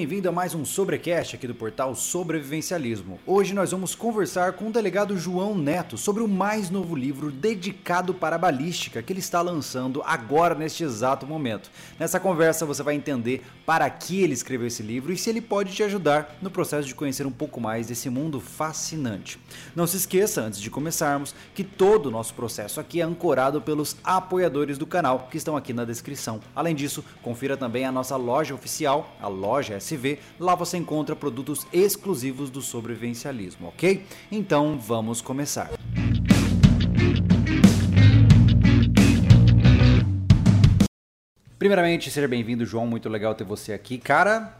bem-vindo a mais um Sobrecast aqui do portal Sobrevivencialismo. Hoje nós vamos conversar com o delegado João Neto sobre o mais novo livro dedicado para a balística que ele está lançando agora neste exato momento. Nessa conversa você vai entender para que ele escreveu esse livro e se ele pode te ajudar no processo de conhecer um pouco mais desse mundo fascinante. Não se esqueça, antes de começarmos, que todo o nosso processo aqui é ancorado pelos apoiadores do canal que estão aqui na descrição. Além disso, confira também a nossa loja oficial, a loja SV, lá você encontra produtos exclusivos do sobrevivencialismo, ok? Então vamos começar. Primeiramente, seja bem-vindo, João. Muito legal ter você aqui. Cara,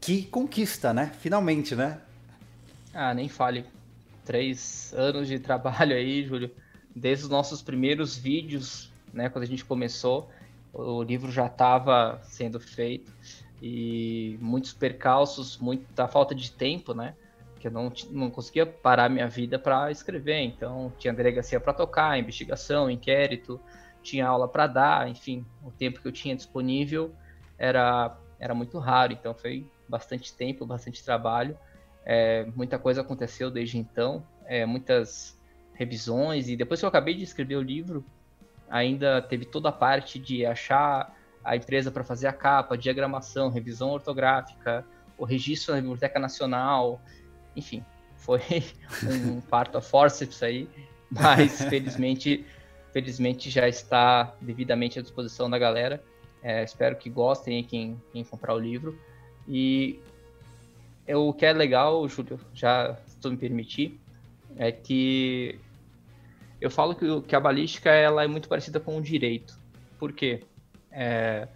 que conquista, né? Finalmente, né? Ah, nem fale. Três anos de trabalho aí, Júlio. Desde os nossos primeiros vídeos, né? Quando a gente começou, o livro já estava sendo feito e muitos percalços, muita falta de tempo, né? Que eu não, não conseguia parar minha vida para escrever. Então, tinha delegacia para tocar, investigação, inquérito, tinha aula para dar, enfim, o tempo que eu tinha disponível era, era muito raro. Então, foi bastante tempo, bastante trabalho. É, muita coisa aconteceu desde então, é, muitas revisões. E depois que eu acabei de escrever o livro, ainda teve toda a parte de achar a empresa para fazer a capa, diagramação, revisão ortográfica, o registro na Biblioteca Nacional, enfim, foi um parto a forceps aí, mas felizmente, felizmente já está devidamente à disposição da galera. É, espero que gostem quem, quem comprar o livro. E o que é legal, Júlio, já se tu me permitir, é que eu falo que, que a balística ela é muito parecida com o direito. Por quê? É,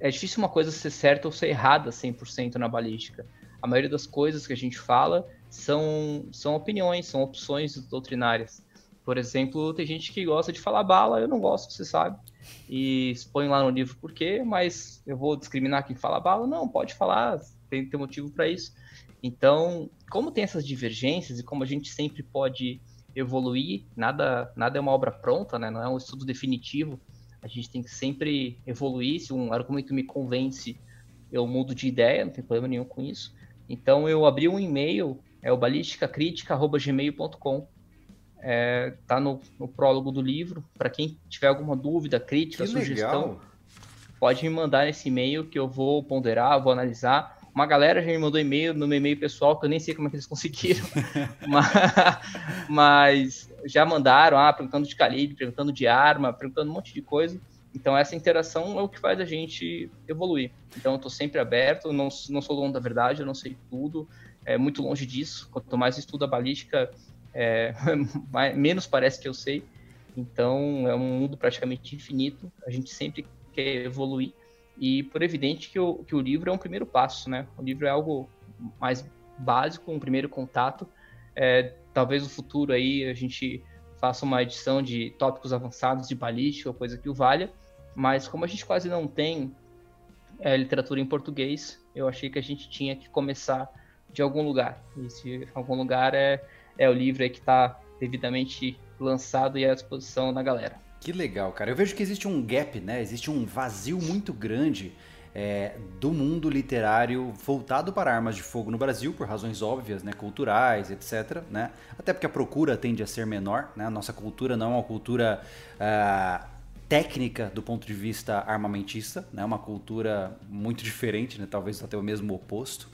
é difícil uma coisa ser certa ou ser errada 100% na balística. A maioria das coisas que a gente fala são, são opiniões, são opções doutrinárias. Por exemplo, tem gente que gosta de falar bala, eu não gosto, você sabe. E expõe lá no livro por quê, mas eu vou discriminar quem fala bala? Não, pode falar, tem, tem motivo para isso. Então, como tem essas divergências e como a gente sempre pode evoluir, nada, nada é uma obra pronta, né? não é um estudo definitivo, a gente tem que sempre evoluir. Se um argumento me convence, eu mudo de ideia, não tem problema nenhum com isso. Então eu abri um e-mail, é o balisticacritica.gmail.com. É, tá no, no, prólogo do livro. Para quem tiver alguma dúvida, crítica, que sugestão, legal. pode me mandar nesse e-mail que eu vou ponderar, vou analisar. Uma galera já me mandou e-mail no meu e-mail pessoal, que eu nem sei como é que eles conseguiram, mas, mas, já mandaram, ah, perguntando de calibre, perguntando de arma, perguntando um monte de coisa. Então essa interação é o que faz a gente evoluir. Então eu estou sempre aberto, não, não sou dono da verdade, eu não sei tudo, é muito longe disso. Quanto mais estudo a balística, é, menos parece que eu sei. Então é um mundo praticamente infinito. A gente sempre quer evoluir e por evidente que o, que o livro é um primeiro passo, né? O livro é algo mais básico, um primeiro contato. É, talvez no futuro aí a gente faça uma edição de tópicos avançados de balística ou coisa que o valha, mas como a gente quase não tem é, literatura em português, eu achei que a gente tinha que começar de algum lugar. E esse algum lugar é, é o livro que está devidamente lançado e à disposição da galera. Que legal, cara. Eu vejo que existe um gap, né? Existe um vazio muito grande é, do mundo literário voltado para armas de fogo no Brasil, por razões óbvias, né? Culturais, etc. Né? Até porque a procura tende a ser menor, né? A nossa cultura não é uma cultura uh, técnica do ponto de vista armamentista, né? Uma cultura muito diferente, né? Talvez até o mesmo oposto.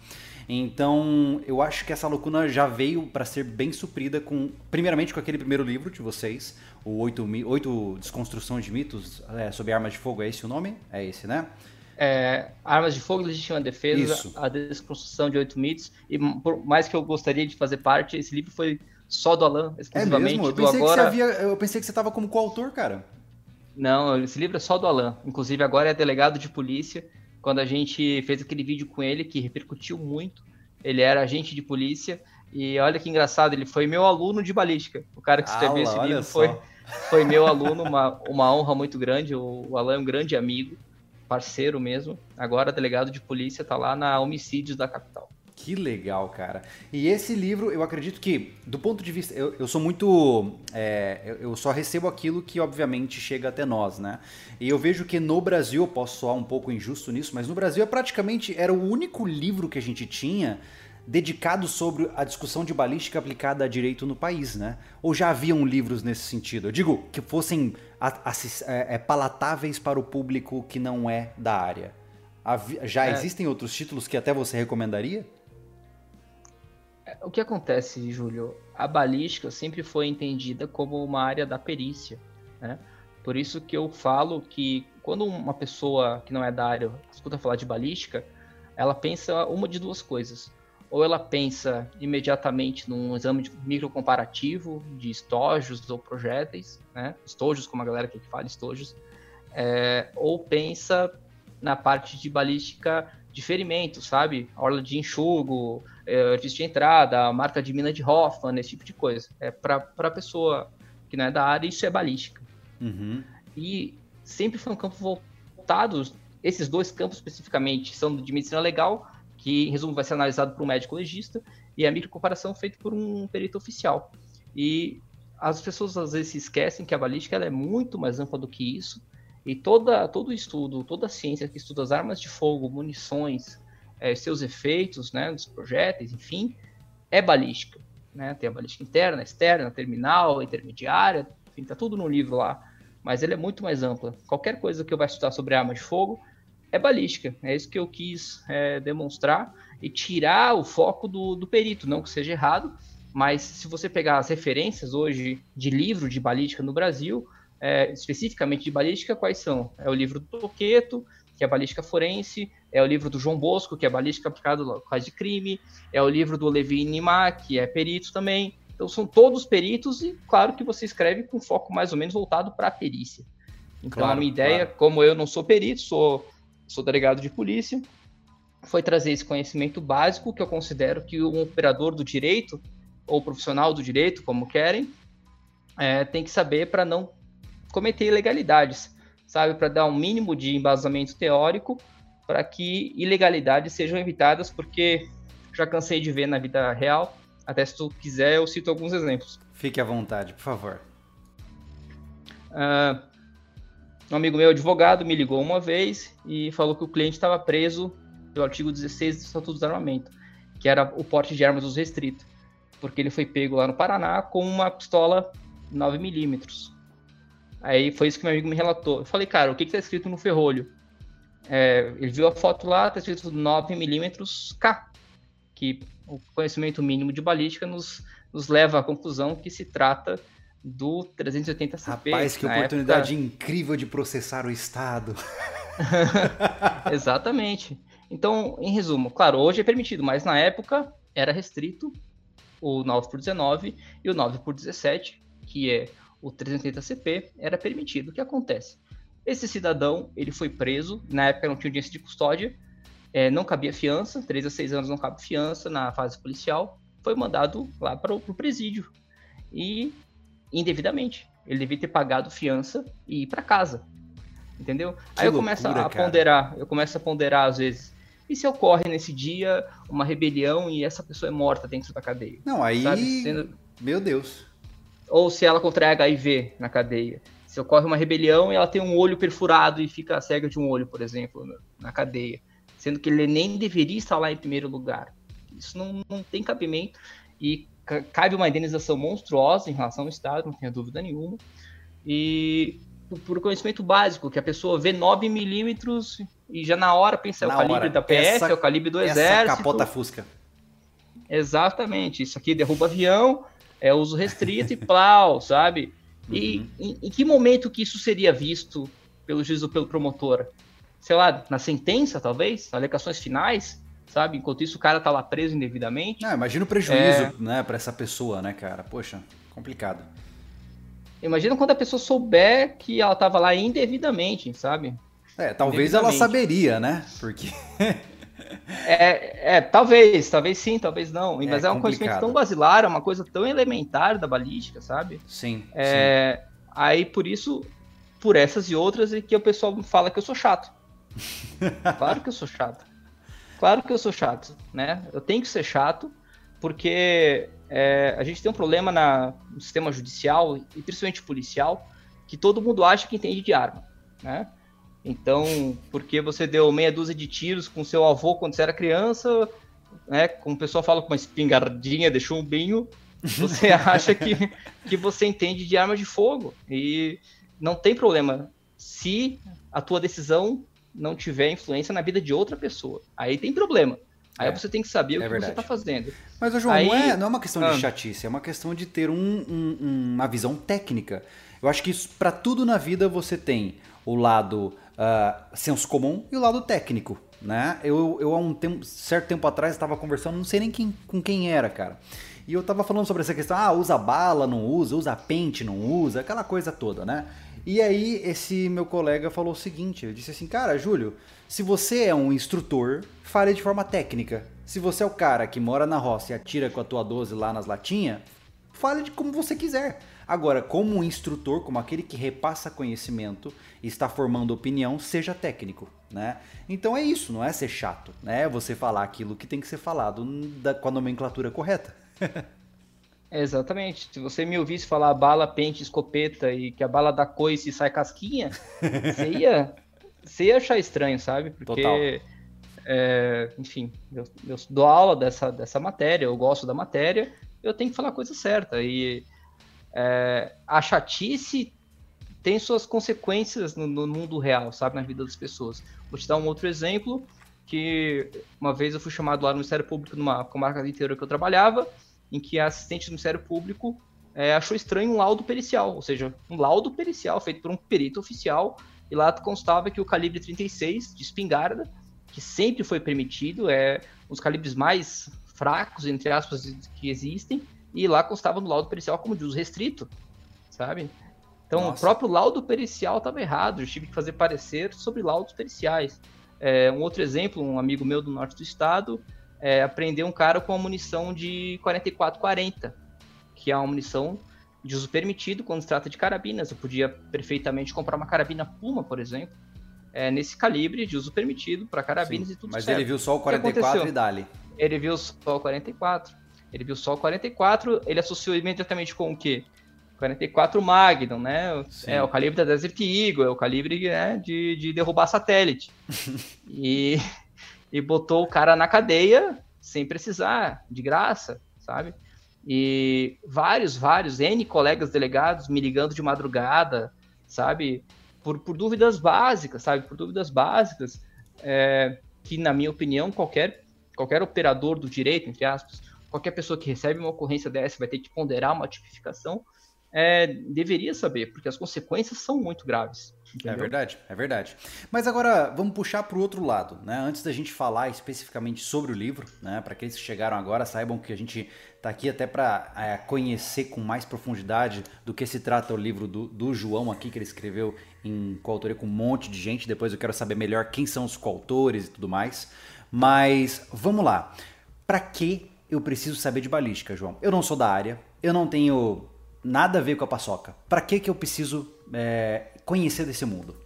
Então, eu acho que essa lacuna já veio para ser bem suprida com, primeiramente, com aquele primeiro livro de vocês, o Oito, Oito Desconstruções de Mitos é, sobre Armas de Fogo. É esse o nome? É esse, né? É, Armas de Fogo, Legítima Defesa, Isso. a Desconstrução de Oito Mitos. E por mais que eu gostaria de fazer parte, esse livro foi só do Alan, exclusivamente. É mesmo? Eu pensei, agora... havia, eu pensei que você estava como coautor, cara. Não, esse livro é só do Alan. Inclusive, agora é delegado de polícia quando a gente fez aquele vídeo com ele, que repercutiu muito. Ele era agente de polícia. E olha que engraçado, ele foi meu aluno de balística. O cara que escreveu esse livro foi, foi meu aluno, uma, uma honra muito grande. O, o Alan é um grande amigo, parceiro mesmo. Agora delegado de polícia, tá lá na Homicídios da capital. Que legal, cara. E esse livro, eu acredito que, do ponto de vista. Eu, eu sou muito. É, eu só recebo aquilo que, obviamente, chega até nós, né? E eu vejo que no Brasil, eu posso soar um pouco injusto nisso, mas no Brasil é praticamente. Era o único livro que a gente tinha dedicado sobre a discussão de balística aplicada a direito no país, né? Ou já haviam livros nesse sentido? Eu digo que fossem é, é, palatáveis para o público que não é da área. Já é. existem outros títulos que até você recomendaria? O que acontece, Júlio? A balística sempre foi entendida como uma área da perícia, né? Por isso que eu falo que quando uma pessoa que não é da área escuta falar de balística, ela pensa uma de duas coisas ou ela pensa imediatamente num exame de microcomparativo de estojos ou projéteis, né? estojos, como a galera aqui fala, estojos, é, ou pensa na parte de balística de ferimentos, sabe? Orla de enxugo, é, de entrada, marca de mina de Hoffman, esse tipo de coisa. É, Para a pessoa que não é da área, isso é balística. Uhum. E sempre foi um campo voltado, esses dois campos especificamente são de medicina legal, que, em resumo, vai ser analisado por um médico legista, e a microcomparação feita por um perito oficial. E as pessoas às vezes se esquecem que a balística é muito mais ampla do que isso, e toda, todo estudo, toda a ciência que estuda as armas de fogo, munições, é, seus efeitos, né, dos projéteis, enfim, é balística. Né? Tem a balística interna, externa, terminal, intermediária, enfim, tá tudo no livro lá. Mas ele é muito mais ampla. Qualquer coisa que eu vá estudar sobre arma de fogo, é balística. É isso que eu quis é, demonstrar e tirar o foco do, do perito. Não que seja errado, mas se você pegar as referências hoje de livro de balística no Brasil, é, especificamente de balística, quais são? É o livro do Toqueto, que é balística forense, é o livro do João Bosco, que é balística aplicada no caso de crime, é o livro do Levi Nimar, que é perito também. Então são todos peritos e claro que você escreve com foco mais ou menos voltado para a perícia. Então claro, a minha ideia, claro. como eu não sou perito, sou sou delegado de polícia, foi trazer esse conhecimento básico que eu considero que um operador do direito, ou profissional do direito, como querem, é, tem que saber para não cometer ilegalidades, sabe? Para dar um mínimo de embasamento teórico para que ilegalidades sejam evitadas, porque já cansei de ver na vida real. Até se tu quiser, eu cito alguns exemplos. Fique à vontade, por favor. Uh, um amigo meu, advogado, me ligou uma vez e falou que o cliente estava preso pelo artigo 16 do Estatuto do Armamento, que era o porte de armas dos restrito, porque ele foi pego lá no Paraná com uma pistola 9mm. Aí foi isso que meu amigo me relatou. Eu falei, cara, o que está escrito no ferrolho? É, ele viu a foto lá, está escrito 9mm K, que o conhecimento mínimo de balística nos, nos leva à conclusão que se trata do 380CP. Rapaz, que oportunidade época... incrível de processar o Estado. Exatamente. Então, em resumo, claro, hoje é permitido, mas na época era restrito o 9 por 19 e o 9 por 17, que é o 380CP, era permitido. O que acontece? Esse cidadão, ele foi preso, na época não tinha audiência de custódia, é, não cabia fiança, 3 a 6 anos não cabe fiança na fase policial, foi mandado lá para o presídio. E indevidamente. Ele devia ter pagado fiança e ir para casa. Entendeu? Que Aí eu loucura, começo a cara. ponderar, eu começo a ponderar às vezes. E se ocorre nesse dia uma rebelião e essa pessoa é morta dentro da cadeia? Não, aí. Sendo... Meu Deus. Ou se ela contrai HIV na cadeia. Se ocorre uma rebelião e ela tem um olho perfurado e fica cega de um olho, por exemplo, na cadeia. Sendo que ele nem deveria estar lá em primeiro lugar. Isso não, não tem cabimento. E cabe uma indenização monstruosa em relação ao Estado, não tenha dúvida nenhuma. E por conhecimento básico, que a pessoa vê 9 milímetros e já na hora pensa é o calibre hora. da PF, essa, é o calibre do essa exército. capota fusca. Exatamente, isso aqui derruba avião, é uso restrito e plau, sabe? E uhum. em, em, que momento que isso seria visto pelo juiz ou pelo promotor? Sei lá, na sentença, talvez? Alegações finais? Sabe? Enquanto isso, o cara tá lá preso indevidamente. Não, imagina o prejuízo, é... né, para essa pessoa, né, cara? Poxa, complicado. Imagina quando a pessoa souber que ela tava lá indevidamente, sabe? É, talvez ela saberia, né? Porque. é, é, talvez, talvez sim, talvez não. É Mas é, é um conhecimento tão basilar, é uma coisa tão elementar da balística, sabe? Sim. É, sim. Aí, por isso, por essas e outras, é que o pessoal fala que eu sou chato. claro que eu sou chato. Claro que eu sou chato, né? Eu tenho que ser chato, porque é, a gente tem um problema na, no sistema judicial e principalmente policial, que todo mundo acha que entende de arma, né? Então, porque você deu meia dúzia de tiros com seu avô quando você era criança, né? Como o pessoal fala com uma espingardinha, deixou um binho, você acha que, que você entende de arma de fogo. E não tem problema se a tua decisão não tiver influência na vida de outra pessoa. Aí tem problema. Aí é, você tem que saber é o que verdade. você está fazendo. Mas, João, Aí... não, é, não é uma questão ah. de chatice, é uma questão de ter um, um, uma visão técnica. Eu acho que para tudo na vida você tem o lado uh, senso comum e o lado técnico. Né? Eu, eu há um tempo, certo tempo atrás estava conversando, não sei nem quem, com quem era, cara. E eu tava falando sobre essa questão, ah, usa bala, não usa, usa pente, não usa, aquela coisa toda, né? E aí esse meu colega falou o seguinte, ele disse assim, cara, Júlio, se você é um instrutor, fale de forma técnica. Se você é o cara que mora na roça e atira com a tua 12 lá nas latinhas, fale de como você quiser. Agora, como um instrutor, como aquele que repassa conhecimento e está formando opinião, seja técnico, né? Então é isso, não é ser chato, né? É você falar aquilo que tem que ser falado da, com a nomenclatura correta. Exatamente. Se você me ouvisse falar bala, pente, escopeta e que a bala dá coice e sai casquinha, você ia, você ia achar estranho, sabe? Porque, é, enfim, eu, eu, dou aula dessa, dessa matéria, eu gosto da matéria, eu tenho que falar a coisa certa. E é, a chatice tem suas consequências no, no, mundo real, sabe? Na vida das pessoas. Vou te dar um outro exemplo, que uma vez eu fui chamado lá no Ministério Público, numa comarca do interior que eu trabalhava, em que a assistente do Ministério Público é, achou estranho um laudo pericial, ou seja, um laudo pericial feito por um perito oficial, e lá constava que o calibre 36 de espingarda, que sempre foi permitido, é um dos calibres mais fracos, entre aspas, que existem, e lá constava no laudo pericial como de uso restrito, sabe? Então, Nossa. o próprio laudo pericial estava errado, eu tive que fazer parecer sobre laudos periciais. É, um outro exemplo, um amigo meu do norte do estado é, aprender um cara com a munição de 4440, que é uma munição de uso permitido quando se trata de carabinas. Eu podia perfeitamente comprar uma carabina Puma, por exemplo, é, nesse calibre de uso permitido para carabinas Sim, e tudo Mas certo. ele viu só o 44 o e dali. Ele viu só o 44. Ele viu só o 44, ele associou imediatamente com o quê? 44 Magnum, né? Sim. É o calibre da Desert Eagle, é o calibre né, de, de derrubar satélite. e e botou o cara na cadeia sem precisar, de graça, sabe? E vários, vários, N colegas delegados me ligando de madrugada, sabe? Por, por dúvidas básicas, sabe? Por dúvidas básicas, é, que, na minha opinião, qualquer, qualquer operador do direito, entre aspas, qualquer pessoa que recebe uma ocorrência dessa vai ter que ponderar uma tipificação, é, deveria saber, porque as consequências são muito graves. É entendeu? É verdade, é verdade. Mas agora vamos puxar para o outro lado, né? Antes da gente falar especificamente sobre o livro, né? Para aqueles que chegaram agora, saibam que a gente está aqui até para é, conhecer com mais profundidade do que se trata o livro do, do João aqui, que ele escreveu em coautoria com um monte de gente. Depois eu quero saber melhor quem são os coautores e tudo mais. Mas vamos lá. Para que eu preciso saber de balística, João? Eu não sou da área, eu não tenho nada a ver com a paçoca. Para que que eu preciso é, conhecer desse mundo?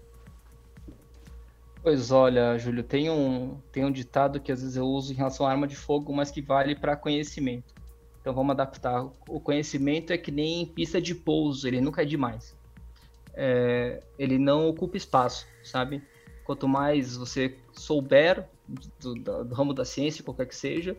Pois olha, Júlio, tem um, tem um ditado que às vezes eu uso em relação à arma de fogo, mas que vale para conhecimento. Então vamos adaptar. O conhecimento é que nem pista de pouso, ele nunca é demais. É, ele não ocupa espaço, sabe? Quanto mais você souber do, do, do ramo da ciência, qualquer que seja,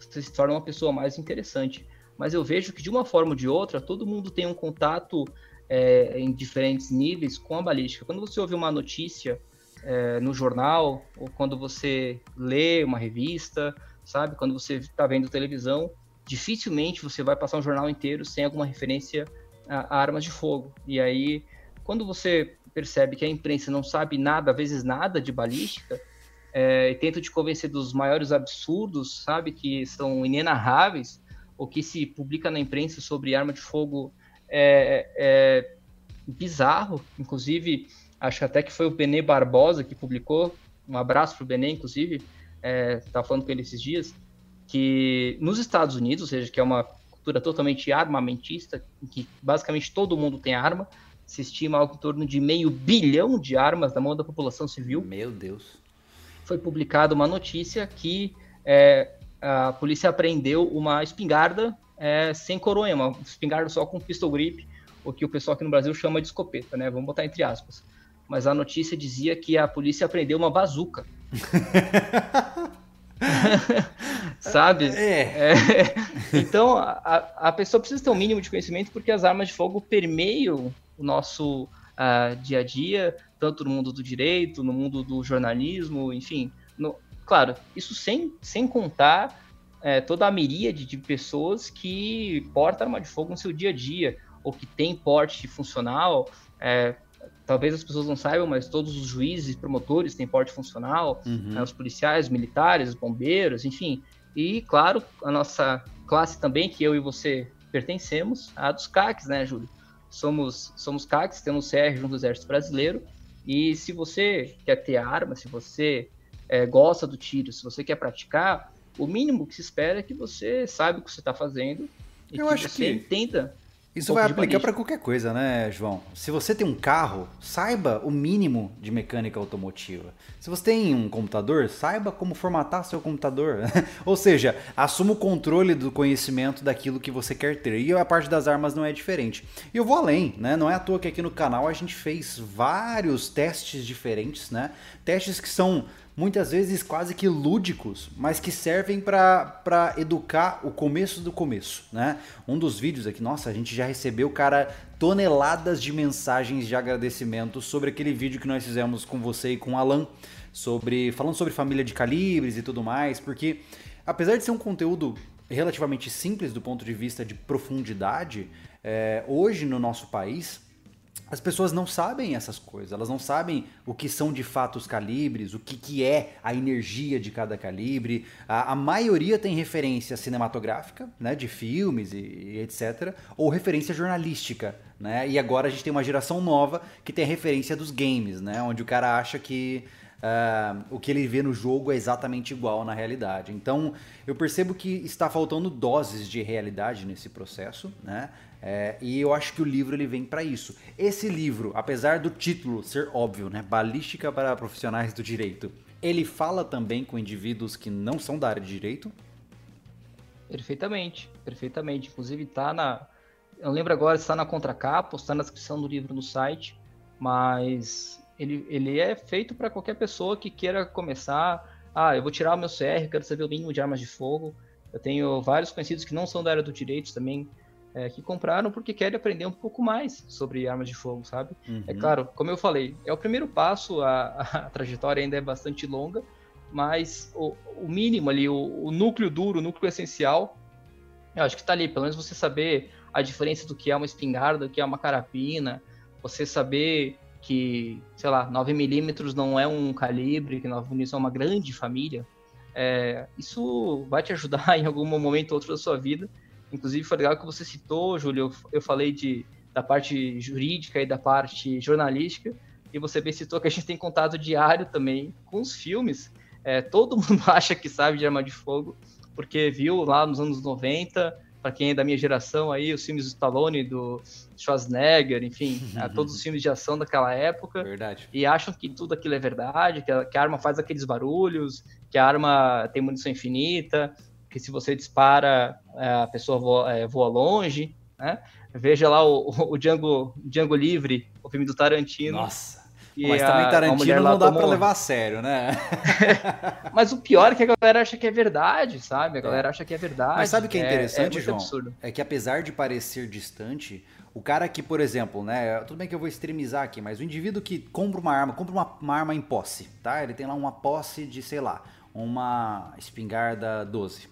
você se torna uma pessoa mais interessante. Mas eu vejo que de uma forma ou de outra, todo mundo tem um contato é, em diferentes níveis com a balística. Quando você ouve uma notícia é, no jornal, ou quando você lê uma revista, sabe? Quando você está vendo televisão, dificilmente você vai passar um jornal inteiro sem alguma referência a, a armas de fogo. E aí, quando você percebe que a imprensa não sabe nada, às vezes nada de balística, é, e tenta te convencer dos maiores absurdos, sabe, que são inenarráveis, o que se publica na imprensa sobre arma de fogo é, é bizarro. Inclusive, acho até que foi o Benê Barbosa que publicou. Um abraço para o Benê, inclusive. Estava é, falando com ele esses dias. Que nos Estados Unidos, ou seja, que é uma cultura totalmente armamentista, em que basicamente todo mundo tem arma, se estima algo em torno de meio bilhão de armas na mão da população civil. Meu Deus foi publicada uma notícia que é, a polícia apreendeu uma espingarda é, sem coronha, uma espingarda só com pistol grip, o que o pessoal aqui no Brasil chama de escopeta, né? Vamos botar entre aspas. Mas a notícia dizia que a polícia apreendeu uma bazuca. Sabe? É. é. Então, a, a pessoa precisa ter um mínimo de conhecimento porque as armas de fogo permeiam o nosso uh, dia a dia, tanto no mundo do direito, no mundo do jornalismo, enfim. No, claro, isso sem, sem contar é, toda a miríade de pessoas que portam arma de fogo no seu dia a dia, ou que tem porte funcional. É, talvez as pessoas não saibam, mas todos os juízes, promotores têm porte funcional, uhum. né, os policiais, os militares, os bombeiros, enfim. E, claro, a nossa classe também, que eu e você pertencemos, a dos CACs, né, Júlio? Somos, somos CACs, temos CR junto do Exército Brasileiro, e se você quer ter arma, se você é, gosta do tiro, se você quer praticar, o mínimo que se espera é que você saiba o que você está fazendo e eu que acho você que... entenda isso um vai aplicar para qualquer coisa, né, João? Se você tem um carro, saiba o mínimo de mecânica automotiva. Se você tem um computador, saiba como formatar seu computador. Ou seja, assuma o controle do conhecimento daquilo que você quer ter. E a parte das armas não é diferente. E eu vou além, né? Não é à toa que aqui no canal a gente fez vários testes diferentes, né? Testes que são muitas vezes quase que lúdicos, mas que servem para educar o começo do começo, né? Um dos vídeos aqui, nossa, a gente já recebeu, cara, toneladas de mensagens de agradecimento sobre aquele vídeo que nós fizemos com você e com o Alan, sobre falando sobre família de calibres e tudo mais, porque apesar de ser um conteúdo relativamente simples do ponto de vista de profundidade, é, hoje no nosso país as pessoas não sabem essas coisas, elas não sabem o que são de fato os calibres, o que, que é a energia de cada calibre. A, a maioria tem referência cinematográfica, né, de filmes e, e, etc., ou referência jornalística. Né? E agora a gente tem uma geração nova que tem a referência dos games, né, onde o cara acha que uh, o que ele vê no jogo é exatamente igual na realidade. Então eu percebo que está faltando doses de realidade nesse processo. Né? É, e eu acho que o livro ele vem para isso. Esse livro, apesar do título ser óbvio, né, balística para profissionais do direito, ele fala também com indivíduos que não são da área de direito? Perfeitamente, perfeitamente. Inclusive está na, eu lembro agora está na contracapa, está na descrição do livro no site, mas ele, ele é feito para qualquer pessoa que queira começar. Ah, eu vou tirar o meu CR, quero saber o mínimo de armas de fogo. Eu tenho vários conhecidos que não são da área do direito também é, que compraram porque querem aprender um pouco mais sobre armas de fogo, sabe? Uhum. É claro, como eu falei, é o primeiro passo, a, a trajetória ainda é bastante longa, mas o, o mínimo ali, o, o, núcleo duro, o núcleo essencial, eu acho que tá ali, pelo menos você saber a diferença do que é uma espingarda, do que é uma carapina, você saber que, sei lá, 9mm não é um calibre, que 9mm é uma grande família, é, isso vai te ajudar em algum momento ou outro da sua vida Inclusive, foi legal que você citou, Júlio, eu, eu falei de, da parte jurídica e da parte jornalística, e você bem citou que a gente tem contato diário também com os filmes. É, todo mundo acha que sabe de arma de fogo, porque viu lá nos anos 90, para quem é da minha geração aí, os filmes do Stallone, do Schwarzenegger, enfim, né, todos os filmes de ação daquela época. Verdade. E acham que tudo aquilo é verdade, que a, que a arma faz aqueles barulhos, que a arma tem munição infinita, que se você dispara, é, a pessoa voa, é, voa longe, né? Veja lá o, o Django, Django Livre, o filme do Tarantino. Nossa. Mas também Tarantino não dá pra levar a sério, né? Mas o pior é que a galera acha que é verdade, sabe? A é. galera acha que é verdade. Mas sabe o que é interessante, é, é João? Absurdo. É que apesar de parecer distante, o cara que, por exemplo, né? Tudo bem que eu vou extremizar aqui, mas o indivíduo que compra uma arma, compra uma, uma arma em posse, tá? Ele tem lá uma posse de, sei lá, uma espingarda 12.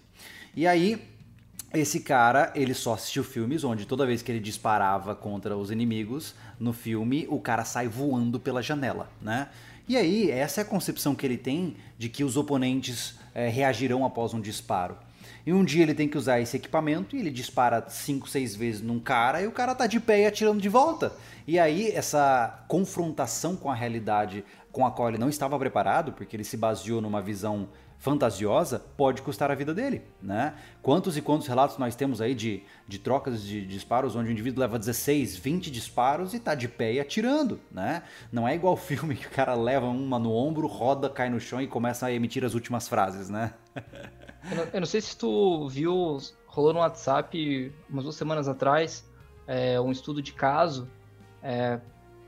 E aí, esse cara, ele só assistiu filmes onde toda vez que ele disparava contra os inimigos, no filme, o cara sai voando pela janela, né? E aí, essa é a concepção que ele tem de que os oponentes é, reagirão após um disparo. E um dia ele tem que usar esse equipamento e ele dispara 5, 6 vezes num cara e o cara tá de pé e atirando de volta. E aí essa confrontação com a realidade com a qual ele não estava preparado, porque ele se baseou numa visão fantasiosa, pode custar a vida dele, né? Quantos e quantos relatos nós temos aí de, de trocas de, disparos onde o indivíduo leva 16, 20 disparos e tá de pé e atirando, né? Não é igual filme que o cara leva uma no ombro, roda, cai no chão e começa a emitir as últimas frases, né? eu, não, eu não sei se tu viu, rolou no WhatsApp umas duas semanas atrás, é, um estudo de caso. É,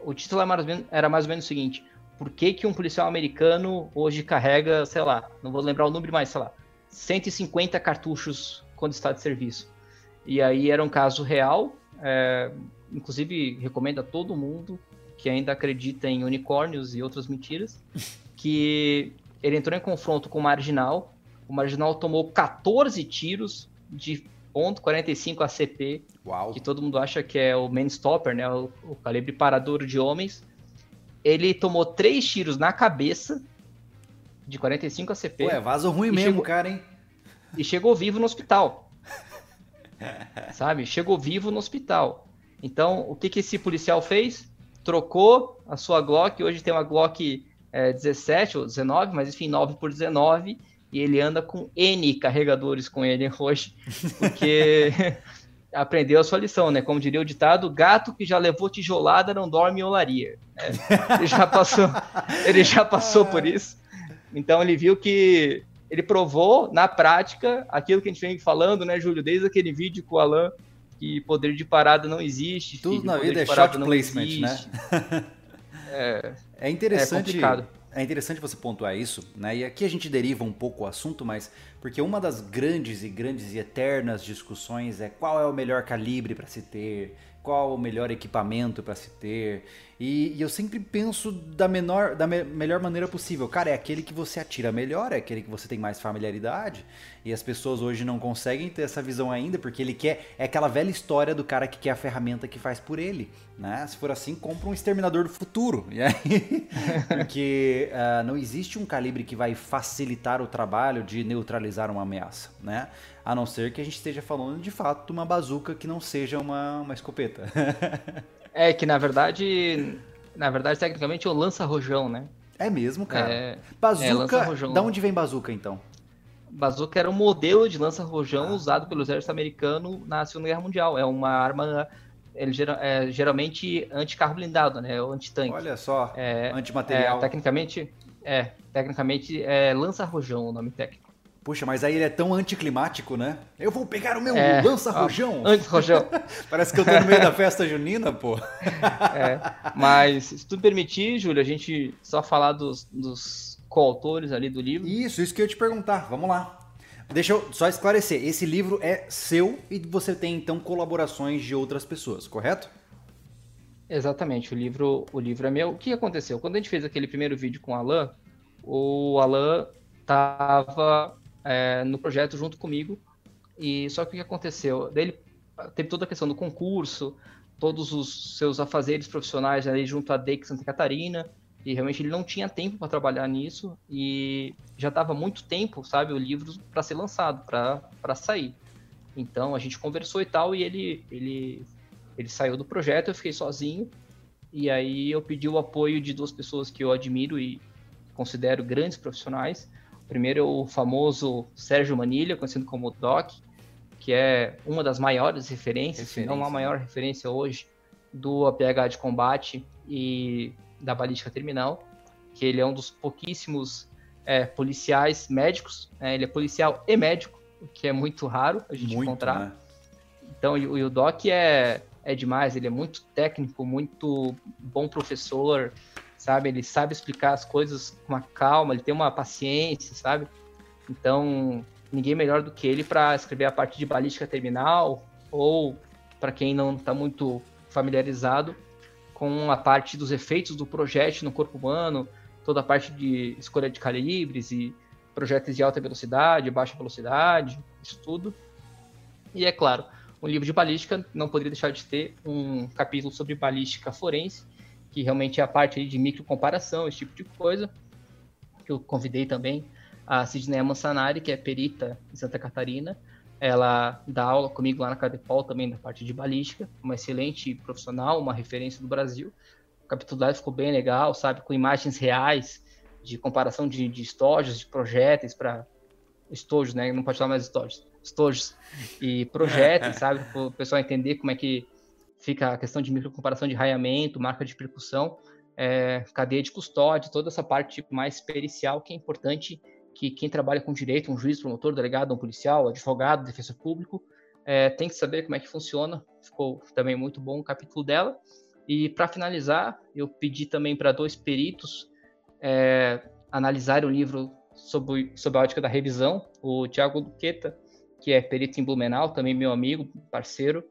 o título era mais, menos, era mais ou menos o seguinte: por que, que um policial americano hoje carrega, sei lá, não vou lembrar o número, mas sei lá, 150 cartuchos quando está de serviço. E aí era um caso real, é, inclusive recomendo a todo mundo que ainda acredita em unicórnios e outras mentiras, que ele entrou em confronto com o Marginal, o Marginal tomou 14 tiros de ponto .45 ACP, Uau. que todo mundo acha que é o main stopper, né, o, o calibre parador de homens, ele tomou três tiros na cabeça de 45 ACP. Ué, vaso ruim mesmo, chegou, cara, hein? E chegou vivo no hospital. Sabe? Chegou vivo no hospital. Então, o que, que esse policial fez? Trocou a sua Glock. Hoje tem uma Glock é, 17 ou 19, mas enfim, 9 por 19. E ele anda com N carregadores com ele hoje. Porque aprendeu a sua lição, né? Como diria o ditado, gato que já levou tijolada não dorme em olaria. É, ele já passou, ele já passou por isso. Então ele viu que ele provou na prática aquilo que a gente vem falando, né, Júlio, desde aquele vídeo com o Alan, que poder de parada não existe. Tudo na vida é shot placement, né? é, é interessante. É é interessante você pontuar isso, né? E aqui a gente deriva um pouco o assunto, mas porque uma das grandes e grandes e eternas discussões é qual é o melhor calibre para se ter, qual o melhor equipamento para se ter. E, e, eu sempre penso da, menor, da me, melhor maneira possível. Cara, é aquele que você atira melhor, é aquele que você tem mais familiaridade. E as pessoas hoje não conseguem ter essa visão ainda, porque ele quer. É aquela velha história do cara que quer a ferramenta que faz por ele. Né? Se for assim, compra um exterminador do futuro. E aí, porque uh, não existe um calibre que vai facilitar o trabalho de neutralizar uma ameaça. Né? A não ser que a gente esteja falando de fato de uma bazuca que não seja uma, uma escopeta. é que na verdade, na verdade, tecnicamente é o lança-rojão, né? É mesmo, cara. É, bazuca. É, da onde vem bazuca então? Bazuca era um modelo de lança-rojão ah. usado pelo exército americano na Segunda Guerra Mundial. É uma arma ele é, geralmente anti-carro blindado, né? Ou anti-tanque. Olha só, é, antimaterial. É, tecnicamente, é, tecnicamente é lança-rojão o nome técnico. Puxa, mas aí ele é tão anticlimático, né? Eu vou pegar o meu é, lança-rojão. Anti-rojão. Parece que eu tô no meio da festa junina, pô. É, mas se tu permitir, Júlio, a gente só falar dos, dos coautores ali do livro. Isso, isso que eu ia te perguntar. Vamos lá. Deixa eu só esclarecer. Esse livro é seu e você tem então colaborações de outras pessoas, correto? Exatamente. O livro, o livro é meu. O que aconteceu? Quando a gente fez aquele primeiro vídeo com o Alan, o Alan tava é, no projeto junto comigo. E só que o que aconteceu? Daí teve toda a questão do concurso, todos os seus afazeres profissionais ali junto à DEC Santa Catarina, e realmente ele não tinha tempo para trabalhar nisso e já estava muito tempo, sabe, o livro para ser lançado, para sair. Então a gente conversou e tal e ele ele ele saiu do projeto, eu fiquei sozinho e aí eu pedi o apoio de duas pessoas que eu admiro e considero grandes profissionais, Primeiro é o famoso Sérgio Manilha, conhecido como Doc, que é uma das maiores referências, se não a maior referência hoje, do APH de combate e da balística terminal, que ele é um dos pouquíssimos é, policiais médicos, né? ele é policial e médico, o que é muito raro a gente muito, encontrar. Né? Então, e, e o Doc é, é demais, ele é muito técnico, muito bom professor, sabe? Ele sabe explicar as coisas com uma calma, ele tem uma paciência, sabe? Então, ninguém melhor do que ele para escrever a parte de balística terminal ou para quem não está muito familiarizado com a parte dos efeitos do projétil no corpo humano, toda a parte de escolha de calibres e projetos de alta velocidade, baixa velocidade, isso tudo. E é claro, um livro de balística não poderia deixar de ter um capítulo sobre balística forense, que realmente é a parte de microcomparação, esse tipo de coisa. Que eu convidei também a Sidney Mansanari, que é perita em Santa Catarina. Ela dá aula comigo lá na Cadepol também da parte de balística, uma excelente profissional, uma referência do Brasil. capítulo 10 ficou bem legal, sabe? Com imagens reais, de comparação de, de estojos, de projéteis para estojos, né? Não pode falar mais estojos. Estojos e projéteis, sabe? Para o pessoal entender como é que fica a questão de microcomparação de raiamento, marca de percussão, é, cadeia de custódia, toda essa parte mais pericial que é importante que quem trabalha com direito, um juiz, promotor, delegado, um policial, advogado, defensor público, é, tem que saber como é que funciona. Ficou também muito bom o capítulo dela. E para finalizar, eu pedi também para dois peritos é, analisarem o livro sobre, sobre a ótica da revisão. O Tiago Duqueta, que é perito em Blumenau, também meu amigo, parceiro,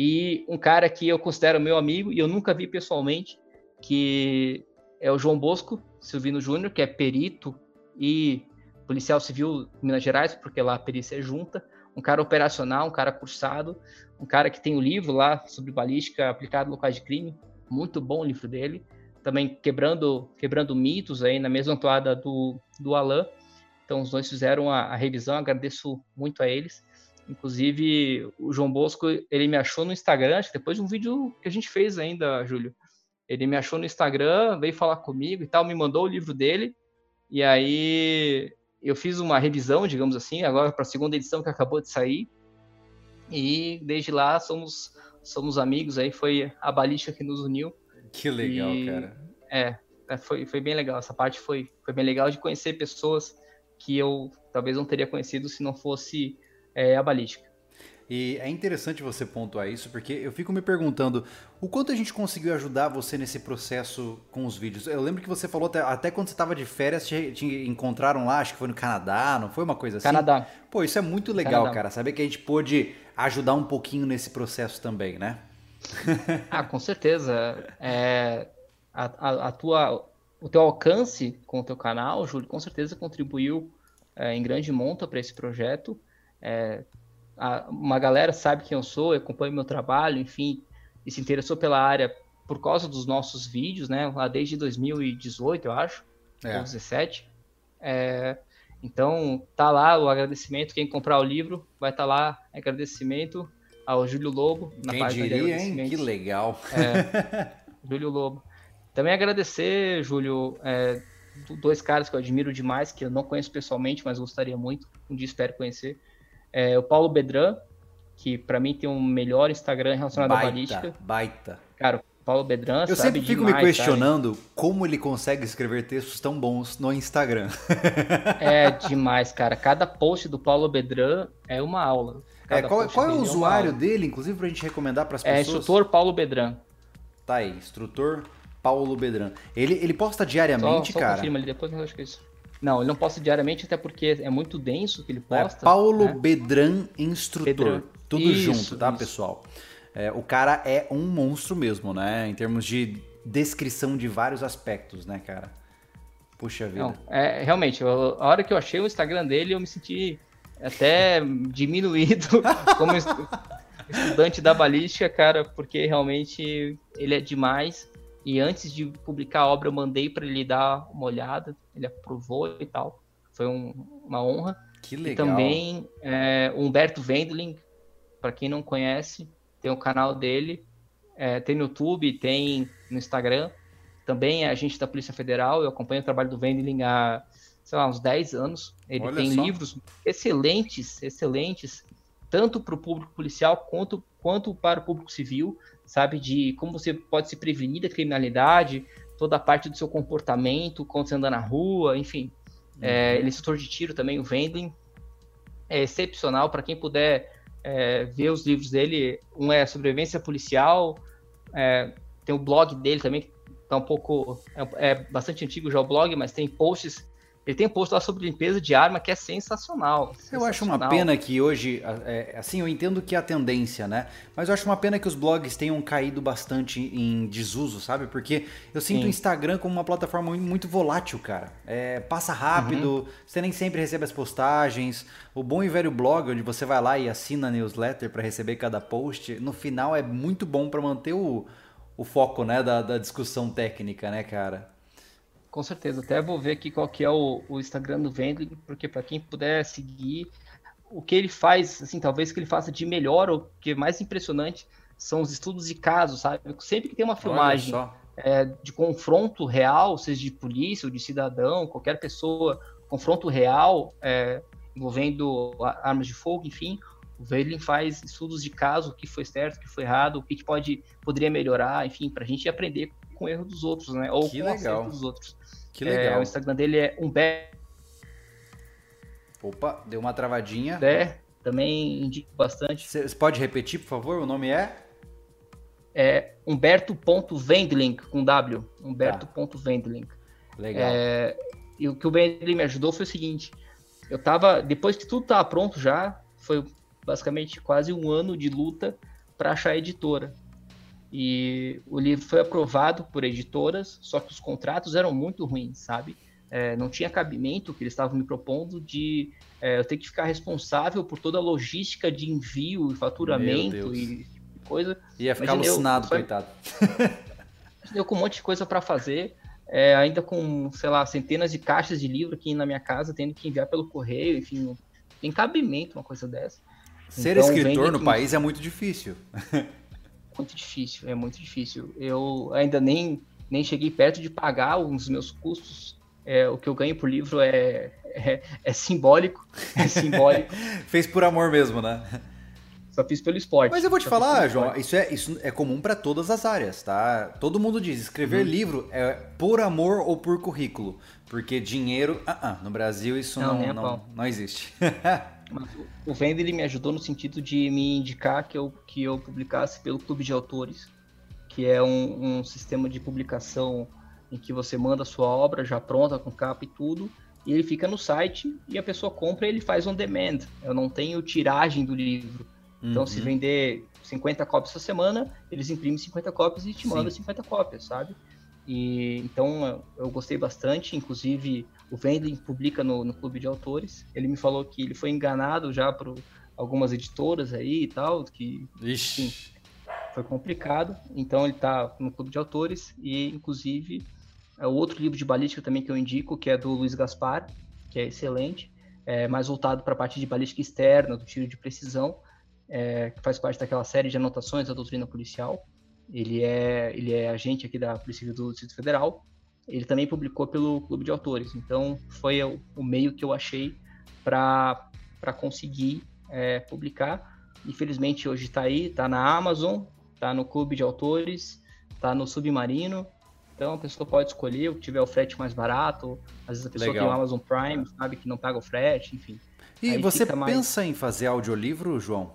e um cara que eu considero meu amigo e eu nunca vi pessoalmente, que é o João Bosco Silvino Júnior, que é perito e policial civil em Minas Gerais, porque lá a perícia é junta, um cara operacional, um cara cursado, um cara que tem o um livro lá sobre balística aplicada em locais de crime, muito bom o livro dele, também quebrando quebrando mitos aí na mesma toada do, do Alan, então os dois fizeram a, a revisão, agradeço muito a eles, inclusive o João Bosco, ele me achou no Instagram, depois de um vídeo que a gente fez ainda, Júlio, ele me achou no Instagram, veio falar comigo e tal, me mandou o livro dele, e aí eu fiz uma revisão, digamos assim, agora para a segunda edição que acabou de sair. E desde lá somos somos amigos, aí foi a balística que nos uniu. Que legal, e, cara. É, é, foi, foi bem legal. Essa parte foi, foi bem legal de conhecer pessoas que eu talvez não teria conhecido se não fosse é, a balística. E é interessante você pontuar isso, porque eu fico me perguntando o quanto a gente conseguiu ajudar você nesse processo com os vídeos. Eu lembro que você falou até, até quando você estava de férias, te, te, encontraram lá, acho que foi no Canadá, não foi uma coisa assim? Canadá. Pô, isso é muito legal, Canadá. cara. Saber que a gente pôde ajudar um pouquinho nesse processo também, né? ah, com certeza. É, a, a, a, tua, o teu alcance com o teu canal, Júlio, com certeza contribuiu é, em grande monta para esse projeto. É, a, uma galera sabe quem eu sou, acompanha meu trabalho, enfim, e se interessou pela área por causa dos nossos vídeos, né? Lá desde 2018, eu acho, é. ou 2017. É, então, tá lá o agradecimento. Quem comprar o livro vai estar tá lá. Agradecimento ao Júlio Lobo. Na Quem página diria, hein? Que legal. É, Júlio Lobo. Também agradecer, Júlio, é, dois caras que eu admiro demais, que eu não conheço pessoalmente, mas gostaria muito. Um dia espero conhecer. É, o Paulo Bedran, que para mim tem um melhor Instagram relacionado baita, à balística. Baita. Cara, o Paulo Bedran Eu sempre fico demais, me questionando sabe? como ele consegue escrever textos tão bons no Instagram. É demais, cara. Cada post do Paulo Bedran é uma aula. É, qual, qual é o é usuário dele, inclusive, pra gente recomendar para as é pessoas? É instrutor Paulo Bedran. Tá aí, instrutor Paulo Bedran. Ele, ele posta diariamente, só, só cara? confirma ali depois, mas acho que é isso. Não, ele não posta diariamente, até porque é muito denso que ele é, posta. É Paulo né? Bedran Instrutor. Bedran. Tudo isso, junto, tá, isso. pessoal? É, o cara é um monstro mesmo, né? Em termos de descrição de vários aspectos, né, cara? Puxa vida. Não, é, realmente, eu, a hora que eu achei o Instagram dele, eu me senti até diminuído como estudante da balística, cara, porque realmente ele é demais. E antes de publicar a obra, eu mandei para ele dar uma olhada. Ele aprovou e tal. Foi um, uma honra. Que legal. E também é, Humberto Wendling, para quem não conhece, tem o canal dele. É, tem no YouTube, tem no Instagram. Também é agente da Polícia Federal. Eu acompanho o trabalho do Wendling há, sei lá, uns 10 anos. Ele Olha tem só. livros excelentes, excelentes, tanto para o público policial quanto, quanto para o público civil sabe? De como você pode se prevenir da criminalidade, toda a parte do seu comportamento quando você anda na rua, enfim. Uhum. É, ele é instrutor de tiro também, o Vendling. É excepcional para quem puder é, ver os livros dele. Um é Sobrevivência Policial, é, tem o blog dele também, que tá um pouco. É, é, bastante antigo já o blog, mas tem posts ele tem um post lá sobre limpeza de arma que é sensacional. sensacional. Eu acho uma pena que hoje, é, assim, eu entendo que é a tendência, né? Mas eu acho uma pena que os blogs tenham caído bastante em desuso, sabe? Porque eu sinto Sim. o Instagram como uma plataforma muito volátil, cara. É, passa rápido, uhum. você nem sempre recebe as postagens. O bom e velho blog, onde você vai lá e assina a newsletter para receber cada post, no final é muito bom para manter o, o foco, né, da, da discussão técnica, né, cara? Com certeza. Até vou ver aqui qual que é o, o Instagram do Vendling, porque para quem puder seguir, o que ele faz, assim, talvez que ele faça de melhor, ou que é mais impressionante, são os estudos de casos, sabe? Sempre que tem uma filmagem é, de confronto real, seja de polícia ou de cidadão, qualquer pessoa, confronto real é, envolvendo armas de fogo, enfim, o Veilin faz estudos de caso, o que foi certo, o que foi errado, o que, que pode, poderia melhorar, enfim, para a gente aprender com o erro dos outros, né? Ou que com legal. o erro dos outros. Que legal. É, o Instagram dele é Humberto. Opa, deu uma travadinha. É, também indico bastante. Você pode repetir, por favor? O nome é? É Humberto.Vendling, com W. Humberto.Vendling. Legal. É, e o que o Vendling me ajudou foi o seguinte: eu tava, depois que tudo tava pronto já, foi basicamente quase um ano de luta para achar a editora. E o livro foi aprovado por editoras, só que os contratos eram muito ruins, sabe? É, não tinha cabimento que eles estavam me propondo de é, eu ter que ficar responsável por toda a logística de envio e faturamento e coisa. Ia ficar Imagina alucinado, eu, coitado. Deu com um monte de coisa para fazer, é, ainda com, sei lá, centenas de caixas de livro aqui na minha casa, tendo que enviar pelo correio, enfim, tem cabimento uma coisa dessa. Ser então, escritor no país é muito difícil. muito difícil, é muito difícil. Eu ainda nem, nem cheguei perto de pagar os meus custos. É, o que eu ganho por livro é, é, é simbólico. É simbólico. Fez por amor mesmo, né? Só fiz pelo esporte. Mas eu vou te falar, João, isso é, isso é comum para todas as áreas, tá? Todo mundo diz, escrever uhum. livro é por amor ou por currículo. Porque dinheiro, uh -uh, no Brasil isso não, não, não, não existe. Mas o Venda ele me ajudou no sentido de me indicar que eu, que eu publicasse pelo Clube de Autores, que é um, um sistema de publicação em que você manda a sua obra já pronta, com capa e tudo, e ele fica no site e a pessoa compra e ele faz on demand. Eu não tenho tiragem do livro. Então, uhum. se vender 50 cópias essa semana, eles imprimem 50 cópias e te mandam 50 cópias, sabe? E então eu gostei bastante, inclusive o Vendling publica no, no Clube de Autores. Ele me falou que ele foi enganado já por algumas editoras aí e tal, que enfim, foi complicado. Então ele está no Clube de Autores e inclusive é o outro livro de balística também que eu indico, que é do Luiz Gaspar, que é excelente, é mais voltado para a parte de balística externa, do tiro de precisão, é, que faz parte daquela série de anotações da doutrina policial. Ele é, ele é agente aqui da Polícia Civil do Distrito Federal. Ele também publicou pelo Clube de Autores. Então, foi o, o meio que eu achei para conseguir é, publicar. Infelizmente, hoje está aí, está na Amazon, está no Clube de Autores, está no Submarino. Então, a pessoa pode escolher o que tiver o frete mais barato. Às vezes a pessoa Legal. tem o Amazon Prime, sabe, que não paga o frete, enfim. E aí você pensa mais... em fazer audiolivro, João?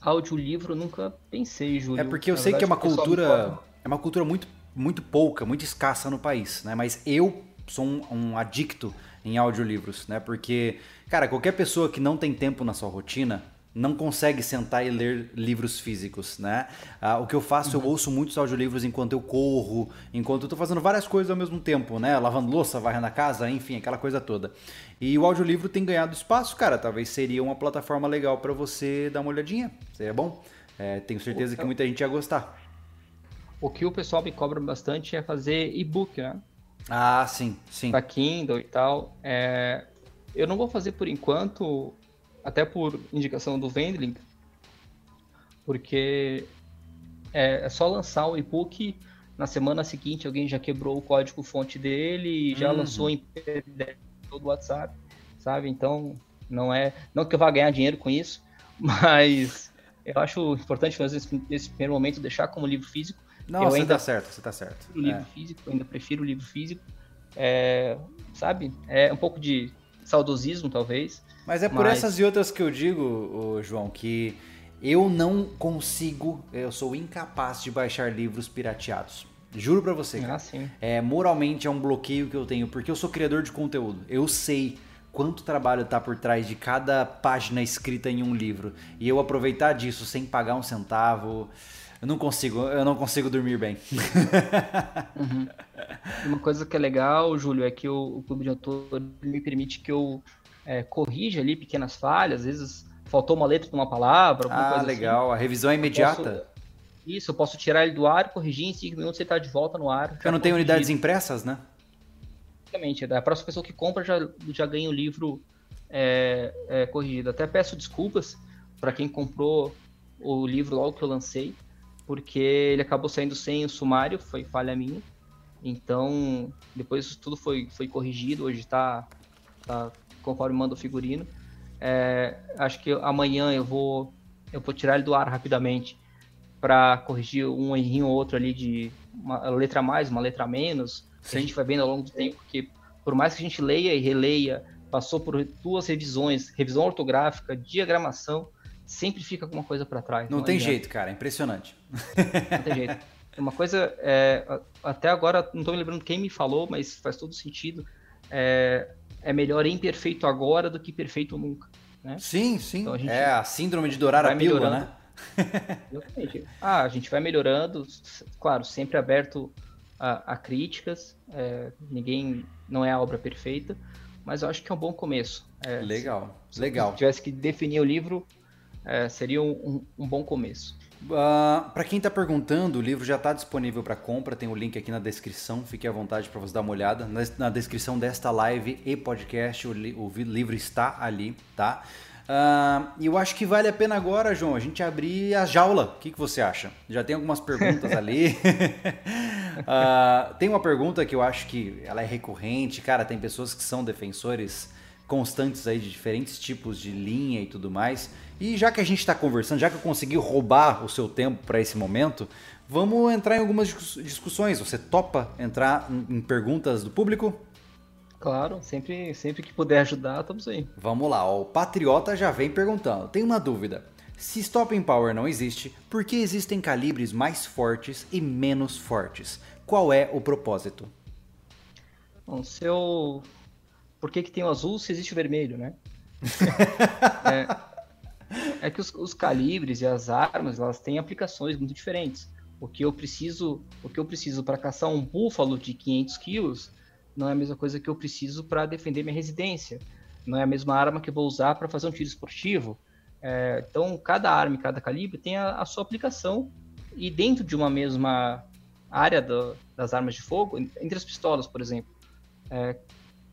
Audiolivro nunca pensei, Júlio. É porque eu Na sei verdade, que é uma cultura. É uma cultura muito, muito pouca, muito escassa no país, né? Mas eu sou um, um adicto em audiolivros, né? Porque, cara, qualquer pessoa que não tem tempo na sua rotina não consegue sentar e ler livros físicos, né? Ah, o que eu faço, uhum. eu ouço muitos audiolivros enquanto eu corro, enquanto eu tô fazendo várias coisas ao mesmo tempo, né? Lavando louça, varrendo a casa, enfim, aquela coisa toda. E o audiolivro tem ganhado espaço, cara. Talvez seria uma plataforma legal para você dar uma olhadinha. Seria bom. É, tenho certeza que muita gente ia gostar. O que o pessoal me cobra bastante é fazer e-book, né? Ah, sim, sim. Pra Kindle e tal. É... Eu não vou fazer por enquanto até por indicação do Vendling, porque é, é só lançar o e-book, na semana seguinte alguém já quebrou o código fonte dele e já uhum. lançou em PDF do WhatsApp, sabe? Então, não é, não que eu vá ganhar dinheiro com isso, mas eu acho importante fazer esse, esse primeiro momento deixar como livro físico. Não, eu você ainda tá certo, você tá certo. O livro é. físico, eu ainda prefiro o livro físico. É, sabe? É um pouco de saudosismo, talvez. Mas é por Mas... essas e outras que eu digo, João, que eu não consigo, eu sou incapaz de baixar livros pirateados. Juro pra você. Ah, sim. É, moralmente é um bloqueio que eu tenho, porque eu sou criador de conteúdo. Eu sei quanto trabalho tá por trás de cada página escrita em um livro. E eu aproveitar disso sem pagar um centavo, eu não consigo, eu não consigo dormir bem. Uhum. Uma coisa que é legal, Júlio, é que o, o clube de autor me permite que eu é, corrige ali pequenas falhas, às vezes faltou uma letra de uma palavra, alguma ah, coisa legal. Assim. A revisão é imediata? Eu posso, isso, eu posso tirar ele do ar, corrigir em 5 minutos e está de volta no ar. Eu não tenho unidades impressas, né? Exatamente. A próxima pessoa que compra já, já ganha o livro é, é, corrigido. Até peço desculpas para quem comprou o livro logo que eu lancei, porque ele acabou saindo sem o sumário, foi falha minha. Então, depois tudo foi, foi corrigido, hoje está tá conforme manda o figurino. É, acho que amanhã eu vou eu vou tirar ele do ar rapidamente para corrigir um errinho ou outro ali de uma letra mais, uma letra menos. A gente vai vendo ao longo do tempo que por mais que a gente leia e releia, passou por duas revisões, revisão ortográfica, diagramação, sempre fica alguma coisa para trás. Não, não tem jeito, cara, é impressionante. Não tem jeito. Uma coisa, é, até agora, não estou me lembrando quem me falou, mas faz todo sentido. É, é melhor imperfeito agora do que perfeito nunca. Né? Sim, sim. Então, a é a síndrome de dourar a pílula, né? Exatamente. Ah, a gente vai melhorando, claro, sempre aberto a, a críticas. É, ninguém não é a obra perfeita, mas eu acho que é um bom começo. É, legal, se, legal. Se tivesse que definir o livro, é, seria um, um, bom começo. Uh, ah, para quem está perguntando, o livro já está disponível para compra, tem o link aqui na descrição, fique à vontade para você dar uma olhada. Na, na, descrição desta live e podcast, o, li, o livro está ali, tá? Uh, e eu acho que vale a pena agora, João, a gente abrir a jaula. O que, que você acha? Já tem algumas perguntas ali. uh, tem uma pergunta que eu acho que ela é recorrente. Cara, tem pessoas que são defensores constantes aí de diferentes tipos de linha e tudo mais. E já que a gente está conversando, já que eu consegui roubar o seu tempo para esse momento, vamos entrar em algumas discussões. Você topa entrar em perguntas do público? Claro, sempre, sempre que puder ajudar, estamos aí. Vamos lá, ó, o Patriota já vem perguntando. Tem uma dúvida. Se Stopping Power não existe, por que existem calibres mais fortes e menos fortes? Qual é o propósito? Bom, se eu... Por que, que tem o azul se existe o vermelho, né? é, é, que os, os, calibres e as armas, elas têm aplicações muito diferentes. O que eu preciso, o que eu preciso para caçar um búfalo de 500 quilos não é a mesma coisa que eu preciso para defender minha residência, não é a mesma arma que eu vou usar para fazer um tiro esportivo. É, então, cada arma e cada calibre tem a, a, sua aplicação, e dentro de uma mesma área do, das armas de fogo, entre as pistolas, por exemplo, é,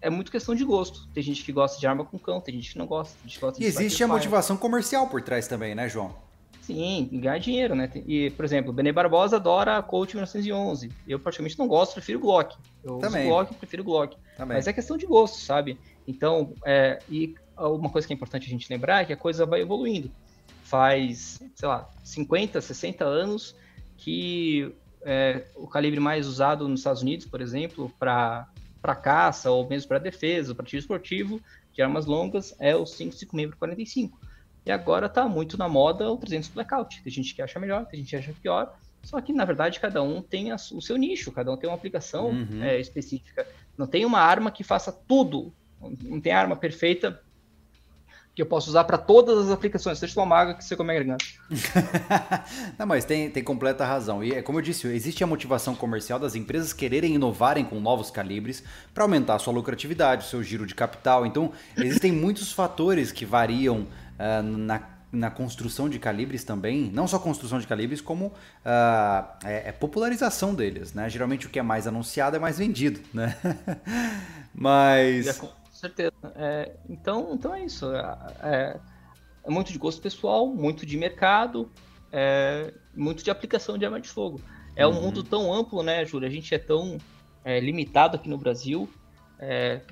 é muito questão de gosto. Tem gente que gosta de arma com cão, tem gente que não gosta. gosta e existe a motivação comercial por trás também, né, João? Sim, ganhar dinheiro, né? E, por exemplo, o Benê Barbosa adora a Colt 1911. Eu praticamente não gosto, prefiro Glock. Eu Também. uso Glock, prefiro Glock. Também. Mas é questão de gosto, sabe? Então, é, e uma coisa que é importante a gente lembrar é que a coisa vai evoluindo. Faz, sei lá, 50, 60 anos que é, o calibre mais usado nos Estados Unidos, por exemplo, para caça ou mesmo para defesa, para tiro esportivo de armas longas, é o 556 45. E agora tá muito na moda o 300 Blackout. Tem gente que acha melhor, tem gente que acha pior. Só que, na verdade, cada um tem a, o seu nicho, cada um tem uma aplicação uhum. é, específica. Não tem uma arma que faça tudo. Não tem arma perfeita que eu posso usar para todas as aplicações, seja uma maga que você come agregando. Não, mas tem, tem completa razão. E é como eu disse, existe a motivação comercial das empresas quererem inovarem com novos calibres para aumentar a sua lucratividade, o seu giro de capital. Então, existem muitos fatores que variam uh, na, na construção de calibres também, não só construção de calibres, como uh, é, é, popularização deles, né? Geralmente o que é mais anunciado é mais vendido, né? Mas... É, com certeza. É, então, então é isso. É, é, é, muito de gosto pessoal, muito de mercado, é, muito de aplicação de arma de fogo. É um uhum. mundo tão amplo, né, Júlio? A gente é tão é, limitado aqui no Brasil.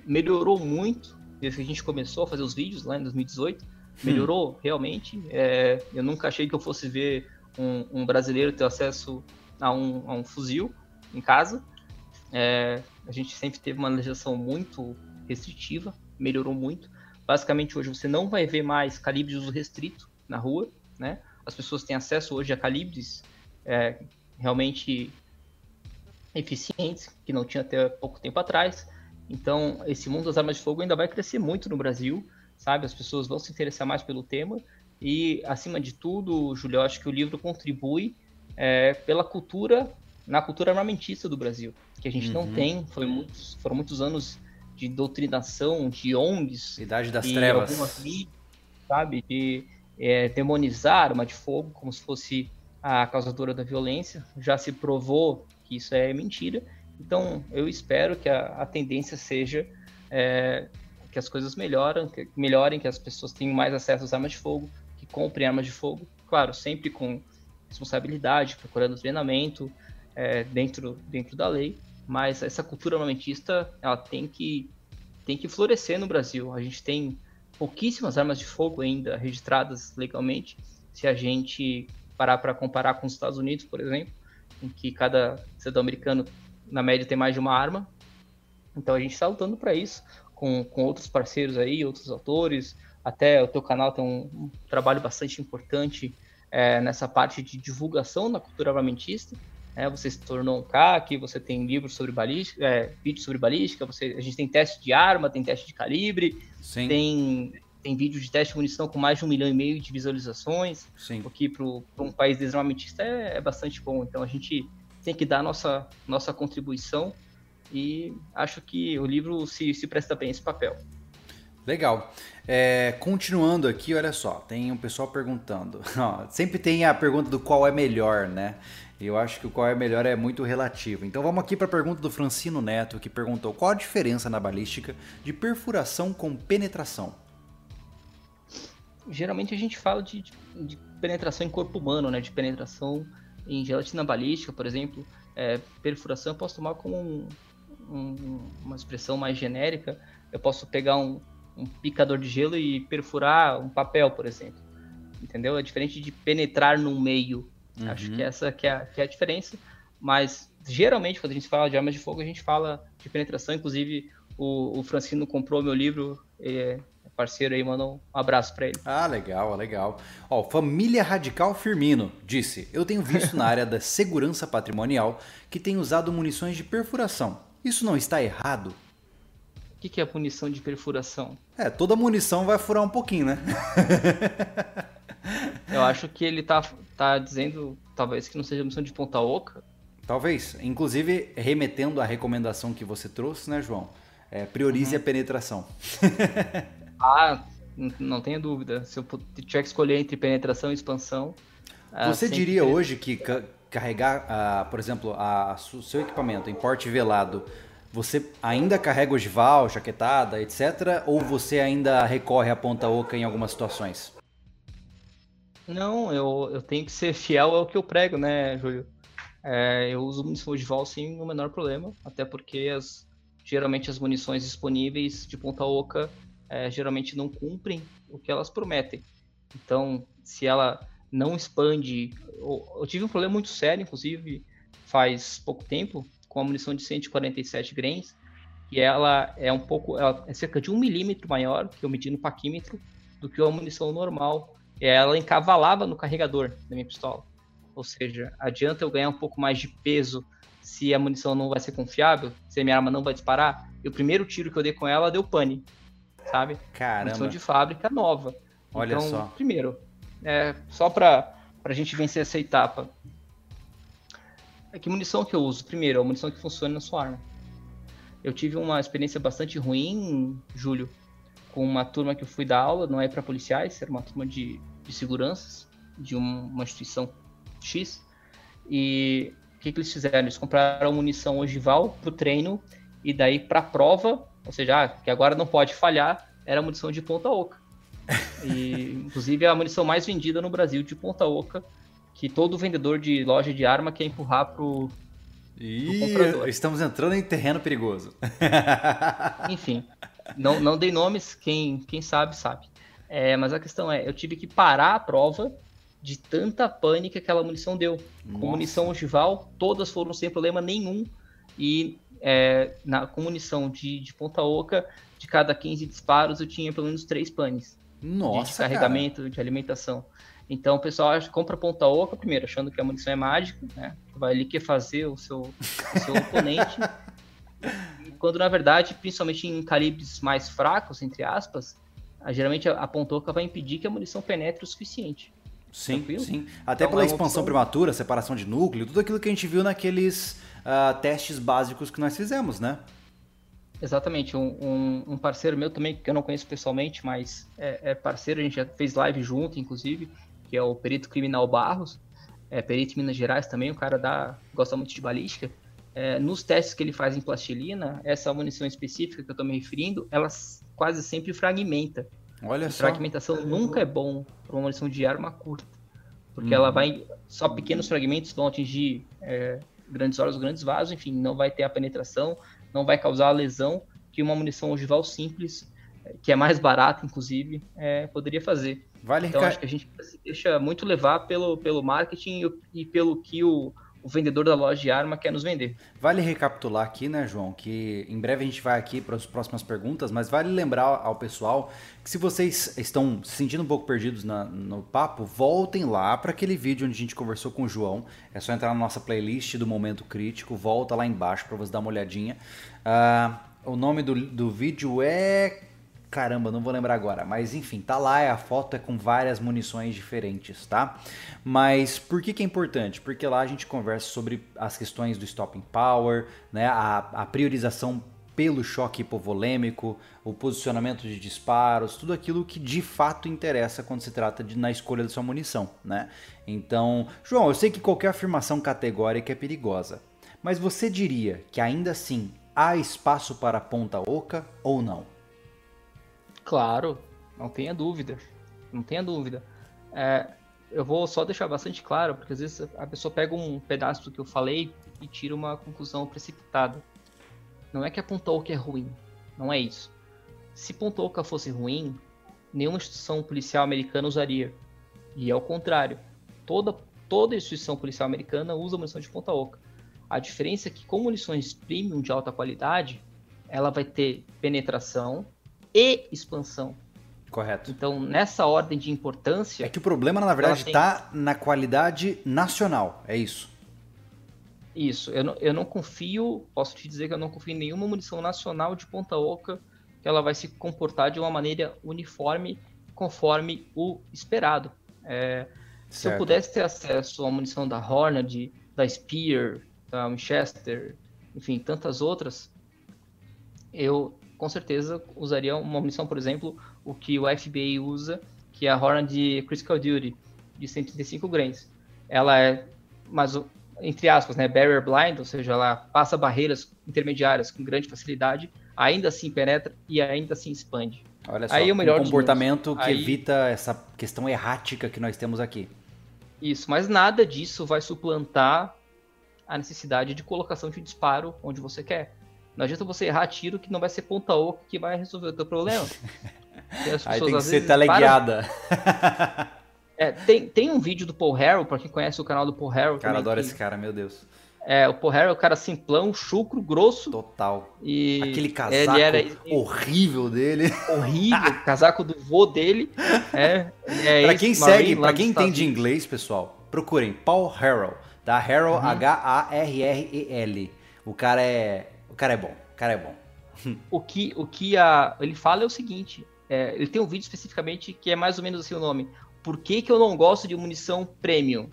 melhorou muito desde que a gente começou a fazer os vídeos lá em 2018 melhorou hum. realmente. É, eu nunca achei que eu fosse ver um, um brasileiro ter acesso a um, a um fuzil em casa. É, a gente sempre teve uma legislação muito restritiva, melhorou muito. Basicamente, hoje você não vai ver mais calibre de uso restrito na rua, né? As pessoas têm acesso hoje a calibres é, realmente eficientes, que não tinha até pouco tempo atrás. Então, esse mundo das armas de fogo ainda vai crescer muito no Brasil sabe? As pessoas vão se interessar mais pelo tema. E, acima de tudo, Júlio, eu acho que o livro contribui é, pela cultura, na cultura armamentista do Brasil, que a gente uhum. não tem. Foi muitos, foram muitos anos de doutrinação, de ONGs. Idade das trevas. Algumas sabe? De é, demonizar arma de fogo como se fosse a causadora da violência. Já se provou que isso é mentira. Então, eu espero que a, a tendência seja é, que as coisas melhoram, que, melhorem, que as pessoas tenham mais acesso às armas de fogo, que comprem armas de fogo, claro, sempre com responsabilidade, procurando treinamento é, dentro, dentro da lei, mas essa cultura armamentista ela tem que, tem que florescer no Brasil. A gente tem pouquíssimas armas de fogo ainda registradas legalmente, se a gente parar para comparar com os Estados Unidos, por exemplo, em que cada cidadão americano, na média, tem mais de uma arma. Então a gente está lutando para isso, com, com outros parceiros aí, outros autores. Até o teu canal tem um, um trabalho bastante importante é, nessa parte de divulgação da cultura armamentista. É, você se tornou um CAC, você tem livros sobre balística, é, vídeos sobre balística, você, a gente tem teste de arma, tem teste de calibre, Sim. tem tem vídeo de teste de munição com mais de um milhão e meio de visualizações, Sim. o que para um país desarmamentista é, é bastante bom. Então a gente tem que dar nossa, nossa contribuição e acho que o livro se, se presta bem esse papel. Legal. É, continuando aqui, olha só, tem um pessoal perguntando. Ó, sempre tem a pergunta do qual é melhor, né? Eu acho que o qual é melhor é muito relativo. Então vamos aqui para a pergunta do Francino Neto, que perguntou qual a diferença na balística de perfuração com penetração geralmente a gente fala de, de, penetração em corpo humano, né? De penetração em gelatina balística, por exemplo. É, perfuração eu posso tomar como um, um, uma expressão mais genérica. Eu posso pegar um, um picador de gelo e perfurar um papel, por exemplo. Entendeu? É diferente de penetrar no meio. Uhum. Acho que essa que é, a, que é a diferença. Mas geralmente quando a gente fala de armas de fogo, a gente fala de penetração. Inclusive o, o Francino comprou meu livro. É, parceiro aí, manda um abraço para ele. Ah, legal, legal. Ó, Família Radical Firmino disse: Eu tenho visto na área da segurança patrimonial que tem usado munições de perfuração. Isso não está errado? O que, que é munição de perfuração? É, toda munição vai furar um pouquinho, né? Eu acho que ele tá, tá dizendo, talvez, que não seja munição de ponta oca. Talvez. Inclusive, remetendo à recomendação que você trouxe, né, João? É, priorize uhum. a penetração. Ah, não tenha dúvida. Se eu tiver que escolher entre penetração e expansão. Ah, Você diria hoje que carregar, uh, por exemplo, o seu equipamento em porte velado, você ainda carrega ogival, jaquetada, etc? Ou você ainda recorre à ponta oca em algumas situações? Não, eu, eu tenho que ser fiel ao que eu prego, né, Júlio? É, eu uso munição ogival sim, no menor problema, até porque as, geralmente as munições disponíveis de ponta oca é, geralmente não cumprem o que elas prometem. Então, se ela não expande. Eu, eu tive um problema muito sério, inclusive, faz pouco tempo, com a munição de 147 grains, que ela é um pouco. Ela é cerca de um milímetro maior que eu medi no paquímetro do que a munição normal. E ela encavalava no carregador da minha pistola. Ou seja, adianta eu ganhar um pouco mais de peso se a munição não vai ser confiável, se a minha arma não vai disparar. E o primeiro tiro que eu dei com ela deu pane sabe? Caramba. Munição de fábrica nova. Olha então, só. Primeiro, é, só para a gente vencer essa etapa. É que munição que eu uso? Primeiro, é a munição que funciona na sua arma. Eu tive uma experiência bastante ruim, Júlio, com uma turma que eu fui dar aula, não é para policiais, era uma turma de, de seguranças de um, uma instituição X. E o que, que eles fizeram? Eles compraram munição ogival para o treino e daí para a prova ou seja, ah, que agora não pode falhar, era a munição de ponta oca. E, inclusive, é a munição mais vendida no Brasil de ponta oca, que todo vendedor de loja de arma quer empurrar pro, e estamos entrando em terreno perigoso. Enfim, não, não dei nomes, quem, quem sabe, sabe. É, mas a questão é, eu tive que parar a prova de tanta pânica que aquela munição deu. Nossa. Com munição ogival, todas foram sem problema nenhum. E é, na, com munição de, de ponta oca, de cada 15 disparos eu tinha pelo menos 3 panes. Nossa, de carregamento, cara. de alimentação. Então o pessoal compra ponta oca primeiro, achando que a munição é mágica, né? Vai ali que fazer o seu, o seu oponente. Quando na verdade, principalmente em calibres mais fracos, entre aspas, geralmente a, a ponta oca vai impedir que a munição penetre o suficiente. Sim, Tranquilo? sim. Até então, pela é expansão opção... prematura, separação de núcleo, tudo aquilo que a gente viu naqueles uh, testes básicos que nós fizemos, né? Exatamente. Um, um, um, parceiro meu também, que eu não conheço pessoalmente, mas é, é, parceiro, a gente já fez live junto, inclusive, que é o perito criminal Barros, é perito em Minas Gerais também, o cara dá, gosta muito de balística. É, nos testes que ele faz em plastilina, essa munição específica que eu estou me referindo, ela quase sempre fragmenta. Olha só. Fragmentação nunca é bom para uma munição de arma curta. porque uhum. ela vai só pequenos fragmentos vão atingir é, grandes órgãos, grandes vasos, enfim, não vai ter a penetração, não vai causar a lesão que uma munição ogival simples, que é mais barata, inclusive, é, poderia fazer. Vale então, acho que a gente se deixa muito levar pelo, pelo marketing e, e pelo que o, o vendedor da loja de arma quer nos vender. Vale recapitular aqui, né, João, que em breve a gente vai aqui para as próximas perguntas, mas vale lembrar ao pessoal que se vocês estão se sentindo um pouco perdidos na, no papo, voltem lá para aquele vídeo onde a gente conversou com o João. É só entrar na nossa playlist do Momento Crítico, volta lá embaixo para você dar uma olhadinha. Uh, o nome do, do vídeo é caramba, não vou lembrar agora, mas enfim, tá lá, a foto é com várias munições diferentes, tá? Mas por que que é importante? Porque lá a gente conversa sobre as questões do stopping power, né, a, a priorização pelo choque hipovolêmico, o posicionamento de disparos, tudo aquilo que de fato interessa quando se trata de na escolha da sua munição, né? Então, João, eu sei que qualquer afirmação categórica é perigosa, mas você diria que ainda assim há espaço para ponta oca ou não? Claro, não tenha dúvida. Não tenha dúvida. É, eu vou só deixar bastante claro, porque às vezes a pessoa pega um pedaço do que eu falei e tira uma conclusão precipitada. Não é que a ponta oca é ruim, não é isso. Se ponta oca fosse ruim, nenhuma instituição policial americana usaria. E ao contrário, toda, toda instituição policial americana usa munição de ponta oca. A diferença é que com munições premium de alta qualidade, ela vai ter penetração, e expansão. Correto. Então, nessa ordem de importância. É que o problema, na verdade, está tem... na qualidade nacional, é isso. Isso. Eu não, eu não confio, posso te dizer que eu não confio em nenhuma munição nacional de ponta oca que ela vai se comportar de uma maneira uniforme, conforme o esperado. É, se eu pudesse ter acesso à munição da Hornady, da Spear, da Winchester, enfim, tantas outras, eu com certeza usaria uma munição, por exemplo, o que o FBI usa, que é a Hornet de Critical Duty, de 135 grains. Ela é, mas entre aspas, né, barrier blind, ou seja, ela passa barreiras intermediárias com grande facilidade, ainda assim penetra e ainda assim expande. Olha só, Aí, o melhor um comportamento que Aí... evita essa questão errática que nós temos aqui. Isso, mas nada disso vai suplantar a necessidade de colocação de disparo onde você quer. Não adianta você errar tiro que não vai ser ponta oca que vai resolver o teu problema. Aí tem que ser teleguiada. É, tem, tem um vídeo do Paul Harrell, pra quem conhece o canal do Paul Harrell. Cara, adoro que... esse cara, meu Deus. É, o Paul Harrell é o cara simplão, chucro, grosso. Total. E Aquele casaco era... horrível dele. Horrível, casaco do vô dele. É, é pra quem segue, pra quem entende inglês, pessoal, procurem Paul Harrell, tá? Harrell, uhum. H-A-R-R-E-L. O cara é o cara é bom, o cara é bom. o que, o que a, ele fala é o seguinte: é, ele tem um vídeo especificamente que é mais ou menos assim o nome. Por que, que eu não gosto de munição premium?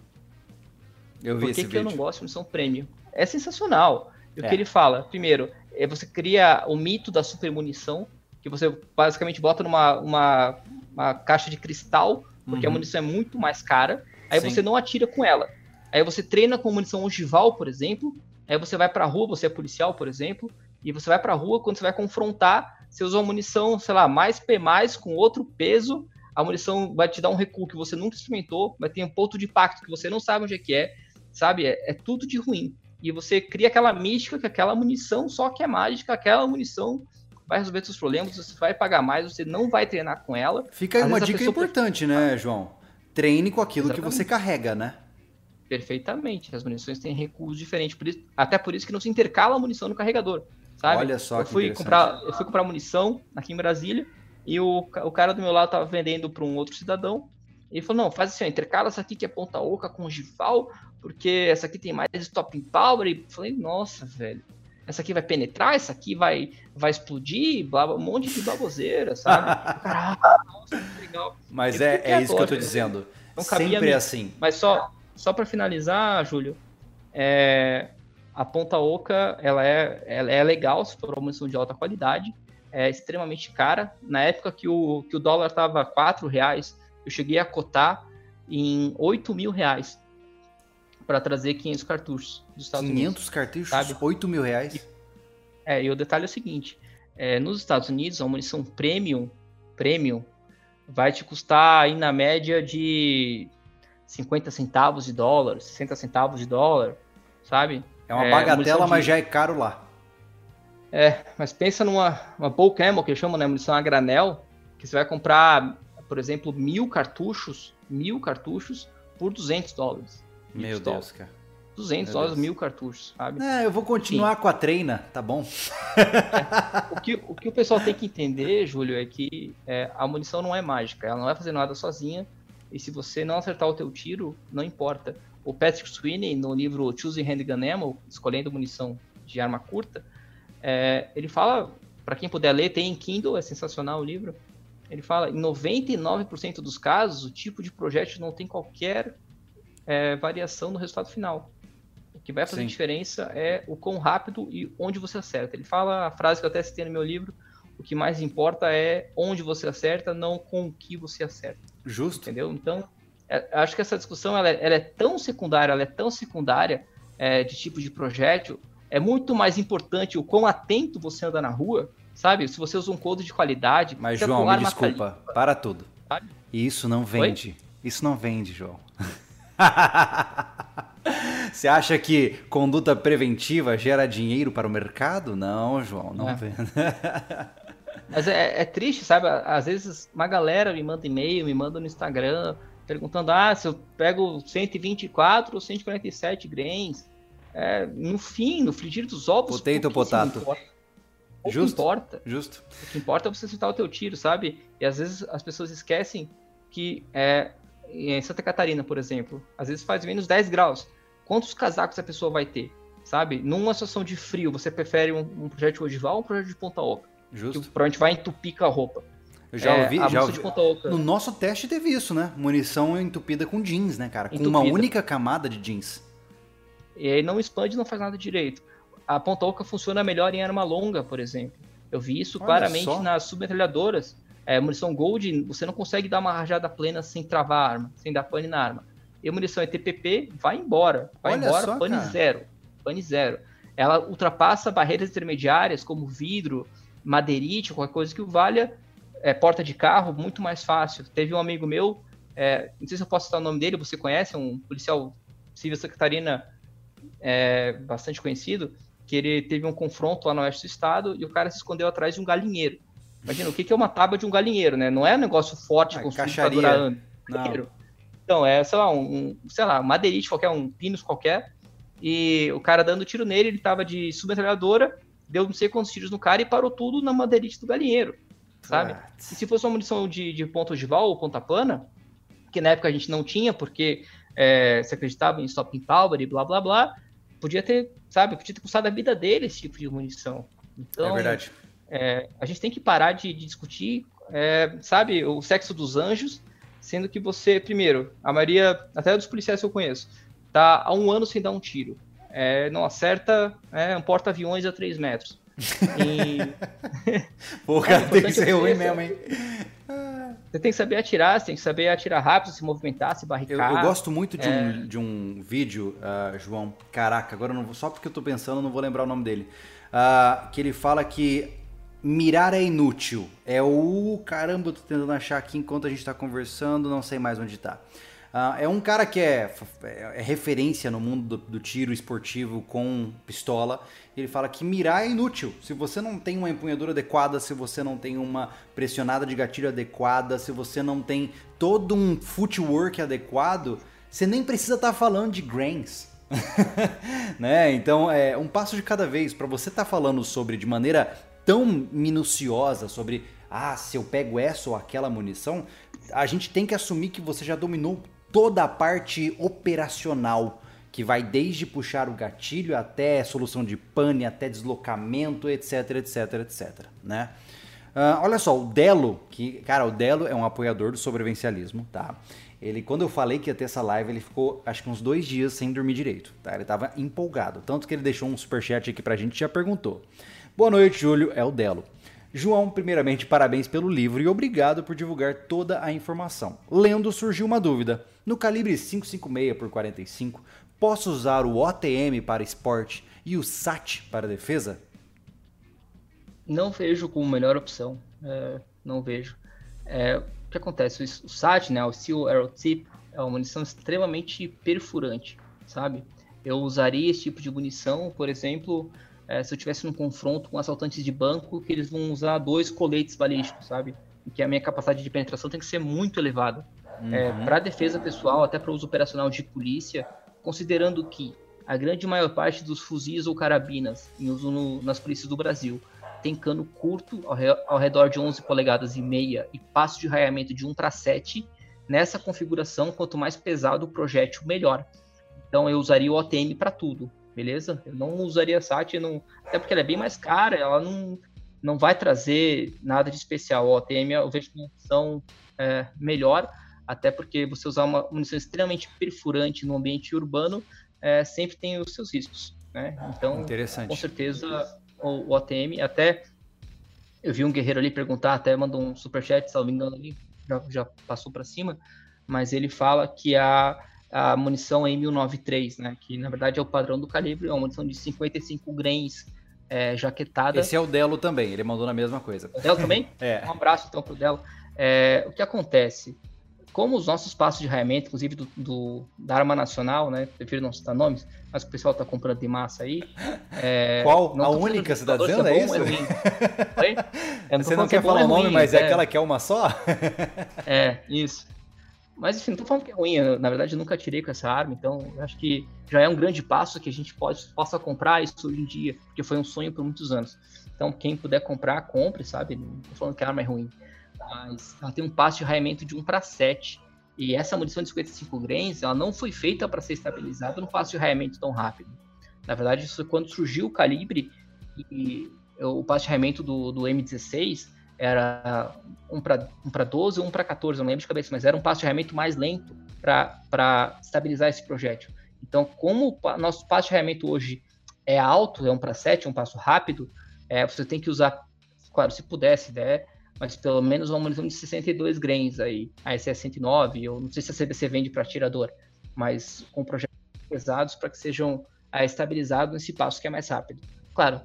Eu vi Por que, esse que vídeo. eu não gosto de munição premium? É sensacional. E o é. que ele fala? Primeiro, é você cria o mito da super munição, que você basicamente bota numa uma, uma caixa de cristal, porque uhum. a munição é muito mais cara. Aí Sim. você não atira com ela. Aí você treina com munição ogival, por exemplo, Aí você vai pra rua, você é policial, por exemplo, e você vai pra rua, quando você vai confrontar, você usa uma munição, sei lá, mais P+, com outro peso, a munição vai te dar um recuo que você nunca experimentou, vai ter um ponto de impacto que você não sabe onde é que é, sabe? É, é tudo de ruim. E você cria aquela mística que aquela munição só que é mágica, aquela munição vai resolver seus problemas, você vai pagar mais, você não vai treinar com ela. Fica aí uma dica importante, né, João? Treine com aquilo Exatamente. que você carrega, né? Perfeitamente. As munições têm recuos diferentes. Por isso, até por isso que não se intercala a munição no carregador. Sabe? Olha só eu fui comprar Eu fui comprar munição aqui em Brasília e o, o cara do meu lado estava vendendo para um outro cidadão. E ele falou: não, faz assim, ó, intercala essa aqui que é ponta oca com gival, porque essa aqui tem mais stopping power. E falei: nossa, velho. Essa aqui vai penetrar, essa aqui vai, vai explodir, blá, um monte de baboseira, sabe? Cara, nossa, legal. Mas é, é isso que eu tô dizendo. Sempre é assim. Mas só, só para finalizar, Júlio, é, a ponta oca ela é, ela é legal se for uma munição de alta qualidade, é extremamente cara. Na época que o, que o dólar estava R$ reais, eu cheguei a cotar em 8 mil reais para trazer 500 cartuchos dos Estados 500 Unidos. 500 cartuchos? Sabe? 8 mil reais? É, e o detalhe é o seguinte, é, nos Estados Unidos, a munição premium, premium vai te custar aí na média de 50 centavos de dólar, 60 centavos de dólar, sabe? É uma bagatela, é, mas já é caro lá. É, mas pensa numa uma bulk ammo, que chama, né, munição a granel, que você vai comprar, por exemplo, mil cartuchos, mil cartuchos por 200 dólares. Meu Deus, cara. 200 Meu dólares, Deus. mil cartuchos, sabe? É, eu vou continuar Sim. com a treina, tá bom? É, o, que, o que o pessoal tem que entender, Júlio, é que é, a munição não é mágica, ela não vai fazer nada sozinha, e se você não acertar o teu tiro, não importa. O Patrick Sweeney, no livro Choosing Handgun Ammo, Escolhendo Munição de Arma Curta, é, ele fala, para quem puder ler, tem em Kindle, é sensacional o livro, ele fala, em 99% dos casos, o tipo de projétil não tem qualquer é, variação no resultado final. O que vai fazer Sim. diferença é o quão rápido e onde você acerta. Ele fala a frase que eu até citei no meu livro, o que mais importa é onde você acerta, não com o que você acerta. Justo. Entendeu? Então, é, acho que essa discussão ela, é, ela, é tão secundária, ela é tão secundária é, de tipo de projétil, é muito mais importante o quão atento você anda na rua, sabe? Se você usa um couro de qualidade. Mas, João, me desculpa, para tudo. Sabe? Isso não vende. Oi? Isso não vende, João. Você acha que conduta preventiva gera dinheiro para o mercado? Não, João, não é. vende. Mas é, é, triste, sabe? Às vezes uma galera me manda e-mail, me manda no Instagram, perguntando: ah, se eu pego 124 ou 147 grains. É, no fim, no frigir dos ovos. Potato, potato. Importa. Justo. importa. Justo. O que importa é você acertar o teu tiro, sabe? E às vezes as pessoas esquecem que é, em Santa Catarina, por exemplo, às vezes faz menos 10 graus. Quantos casacos a pessoa vai ter? Sabe? Numa situação de frio, você prefere um, um projeto ogival ou um projeto de ponta oca? Justo. Que provavelmente vai entupir com a roupa. Eu já é, ouvi, já ouvi. No nosso teste teve isso, né? Munição entupida com jeans, né, cara? Com entupida. uma única camada de jeans. E aí não expande, não faz nada direito. A ponta oca funciona melhor em arma longa, por exemplo. Eu vi isso Olha claramente só. nas submetralhadoras. É, munição Gold, você não consegue dar uma rajada plena sem travar a arma, sem dar pane na arma. E a munição ETPP vai embora. Vai Olha embora, só, pane cara. zero. Pane zero. Ela ultrapassa barreiras intermediárias, como vidro, madeirite, qualquer coisa que o valha, é, porta de carro, muito mais fácil. Teve um amigo meu, é, não sei se eu posso citar o nome dele, você conhece, um policial civil secretarina é, bastante conhecido, que ele teve um confronto lá no oeste do estado e o cara se escondeu atrás de um galinheiro. Imagina, o que é uma tábua de um galinheiro, né? Não é um negócio forte, ah, construído para durar anos. Então, é, sei lá, um, sei lá, madeirite qualquer, um pinos qualquer, e o cara dando tiro nele, ele tava de submetralhadora, deu não sei quantos tiros no cara e parou tudo na madeirite do galinheiro, sabe? E se fosse uma munição de, de ponta ogival ou ponta plana, que na época a gente não tinha, porque é, se acreditava em stopping power e blá blá blá, podia ter, sabe, podia ter custado a vida dele esse tipo de munição. Então, é verdade. É, a gente tem que parar de, de discutir, é, sabe, o sexo dos anjos, sendo que você, primeiro, a maioria, até dos policiais que eu conheço, tá há um ano sem dar um tiro. É, não acerta é, um porta-aviões a 3 metros. E... Pô, cara, tem que ser ruim mesmo, hein? Você tem que saber atirar, você tem que saber atirar rápido, se movimentar, se barricar. Eu, eu gosto muito de, é... um, de um vídeo, uh, João. Caraca, agora não vou, só porque eu tô pensando, não vou lembrar o nome dele. Uh, que ele fala que Mirar é inútil. É o. Caramba, eu tô tentando achar aqui enquanto a gente tá conversando, não sei mais onde tá. Uh, é um cara que é, é, é referência no mundo do, do, tiro esportivo com pistola. Ele fala que mirar é inútil. Se você não tem uma empunhadura adequada, se você não tem uma pressionada de gatilho adequada, se você não tem todo um footwork adequado, você nem precisa estar tá falando de grains. né? Então, é um passo de cada vez. Para você estar tá falando sobre de maneira tão minuciosa sobre ah, se eu pego essa ou aquela munição, a gente tem que assumir que você já dominou toda a parte operacional, que vai desde puxar o gatilho até solução de pane, até deslocamento, etc, etc, etc, né? Uh, olha só, o Delo, que, cara, o Delo é um apoiador do sobrevivencialismo, tá? Ele, quando eu falei que ia ter essa live, ele ficou, acho que uns dois dias sem dormir direito, tá? Ele tava empolgado, tanto que ele deixou um superchat aqui pra gente e já perguntou. Boa noite, Júlio, é o Delo. João, primeiramente, parabéns pelo livro e obrigado por divulgar toda a informação. Lendo, surgiu uma dúvida. No calibre 556 por 45, posso usar o OTM para esporte e o SAT para defesa? Não vejo como melhor opção. É, não vejo. É, o que acontece? O SAT, né, o Steel Arrow Tip, é uma munição extremamente perfurante, sabe? Eu usaria esse tipo de munição, por exemplo, é, se eu tivesse num confronto com assaltantes de banco, que eles vão usar dois coletes balísticos, sabe? E que a minha capacidade de penetração tem que ser muito elevada. É, uhum. É, para defesa pessoal, até para uso operacional de polícia, considerando que a grande maior parte dos fuzis ou carabinas em uso no, nas polícias do Brasil tem cano curto ao, re, ao, redor de 11 polegadas e meia e passo de raiamento de 1 para 7, nessa configuração, quanto mais pesado o projétil, melhor. Então eu usaria o OTM para tudo, beleza? Eu não usaria a SAT, não, até porque ela é bem mais cara, ela não, não vai trazer nada de especial. O OTM eu vejo uma opção é, melhor, até porque você usar uma munição extremamente perfurante no ambiente urbano é, sempre tem os seus riscos. Né? Então, com certeza, o, o ATM, até eu vi um guerreiro ali perguntar, até mandou um superchat, se não me engano, ali, já, já passou para cima, mas ele fala que a, a munição M193, né, que na verdade é o padrão do calibre, é uma munição de 55 grains é, jaquetada. Esse é o Delo também, ele mandou na mesma coisa. O Delo também? é. Um abraço então pro Delo. É, o que acontece? como os nossos passos de raiamento, inclusive do, do, da Arma Nacional, né? Prefiro não citar nomes, mas o pessoal tá comprando de massa aí. É, Qual? A única você tá dizendo? É, é isso? É você não quer é falar o nome, ruim, mas é, é aquela que é uma só? é, isso. Mas enfim, não tô falando que é ruim, eu, na verdade eu nunca tirei com essa arma, então acho que já é um grande passo que a gente pode, possa comprar isso hoje em dia, porque foi um sonho por muitos anos. Então quem puder comprar, compre, sabe? Não tô falando que a arma é ruim mas ela tem um passo de raiamento de 1 para 7. E essa munição de 55 grains, ela não foi feita para ser estabilizada no passo de raiamento tão rápido. Na verdade, isso quando surgiu o calibre e o passo de raiamento do, do M16 era 1 para 1 12 ou 1 para 14, não lembro de cabeça, mas era um passo de raiamento mais lento para estabilizar esse projétil. Então, como o nosso passo de raiamento hoje é alto, é 1 para 7, um passo rápido, é, você tem que usar, claro, se puder, se der, mas pelo menos uma munição de 62 grains aí. A essa é 109, eu não sei se a CBC vende para atirador, mas com projetos pesados para que sejam é, estabilizados nesse passo que é mais rápido. Claro,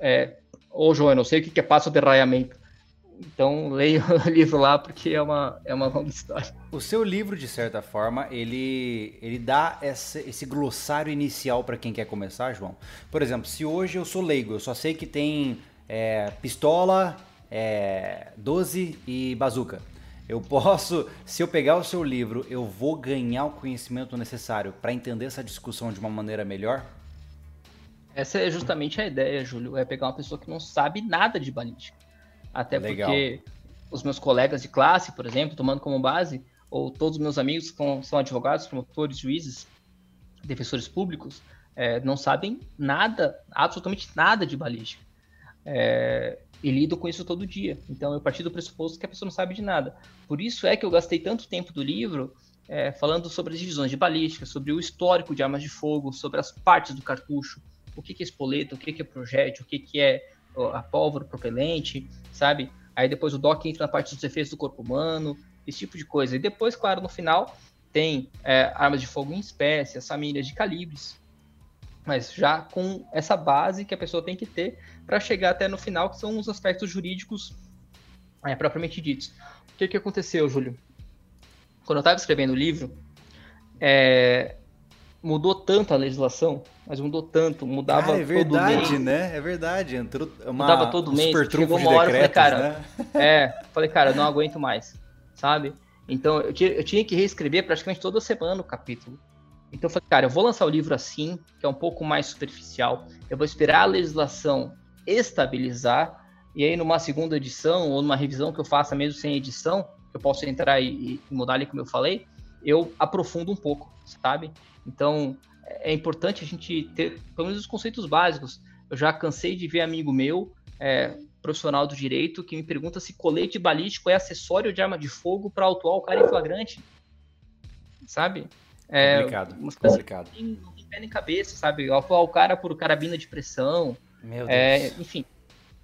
é, ô João, eu não sei o que é passo de raiamento, então leia o livro lá porque é uma, é uma longa história. O seu livro, de certa forma, ele, ele dá esse, esse glossário inicial para quem quer começar, João. Por exemplo, se hoje eu sou leigo, eu só sei que tem é, pistola, é, 12 e bazuca. Eu posso, se eu pegar o seu livro, eu vou ganhar o conhecimento necessário para entender essa discussão de uma maneira melhor? Essa é justamente a ideia, Júlio, é pegar uma pessoa que não sabe nada de balística. Até Legal. porque os meus colegas de classe, por exemplo, tomando como base, ou todos os meus amigos que são advogados, promotores, juízes, defensores públicos, é, não sabem nada, absolutamente nada de balística. É, e lido com isso todo dia. Então eu parti do pressuposto que a pessoa não sabe de nada. Por isso é que eu gastei tanto tempo do livro é, falando sobre as divisões de balística, sobre o histórico de armas de fogo, sobre as partes do cartucho, o que, que é espoleta, o que, que é projétil, o que, que é a pólvora propelente, sabe? Aí depois o DOC entra na parte dos efeitos do corpo humano, esse tipo de coisa. E depois, claro, no final tem é, armas de fogo em espécie, as famílias de calibres, mas já com essa base que a pessoa tem que ter para chegar até no final, que são os aspectos jurídicos é, propriamente ditos. O que, que aconteceu, Júlio? Quando eu estava escrevendo o livro, é, mudou tanto a legislação, mas mudou tanto, mudava ah, é verdade, todo mês. né? É verdade, entrou uma, mudava todo um mês. Chegou uma hora, decretos, falei, cara, né? é, falei, cara, não aguento mais, sabe? Então eu tinha, eu tinha que reescrever praticamente toda semana o capítulo. Então eu falei, cara, eu vou lançar o livro assim, que é um pouco mais superficial. Eu vou esperar a legislação estabilizar, e aí numa segunda edição, ou numa revisão que eu faça mesmo sem edição, eu posso entrar e, e mudar ali como eu falei, eu aprofundo um pouco, sabe? Então é importante a gente ter pelo menos os conceitos básicos. Eu já cansei de ver amigo meu, é, profissional do direito, que me pergunta se colete balístico é acessório de arma de fogo para autuar o cara em flagrante. Sabe? É, complicado, complicado. Não tem, não tem pé nem cabeça, sabe? O cara por carabina de pressão. Meu é, Deus. É, enfim.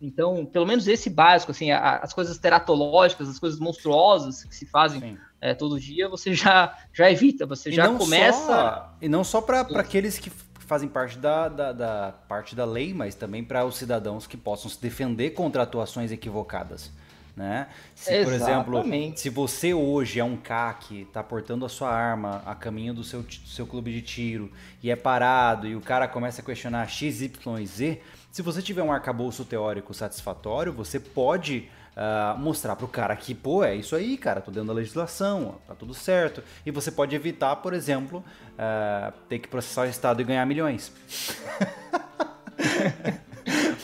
Então, pelo menos esse básico, assim, a, as coisas teratológicas, as coisas monstruosas que se fazem é, todo dia, você já, já evita, você e já começa. Só, e não só para aqueles que fazem parte da, da, da, parte da lei, mas também para os cidadãos que possam se defender contra atuações equivocadas. Né? Se, por exemplo, se você hoje é um K que está portando a sua arma a caminho do seu, do seu clube de tiro e é parado e o cara começa a questionar X, Y e Z, se você tiver um arcabouço teórico satisfatório, você pode uh, mostrar pro cara que, pô, é isso aí, cara, tô dentro da legislação, ó, tá tudo certo. E você pode evitar, por exemplo, uh, ter que processar o Estado e ganhar milhões.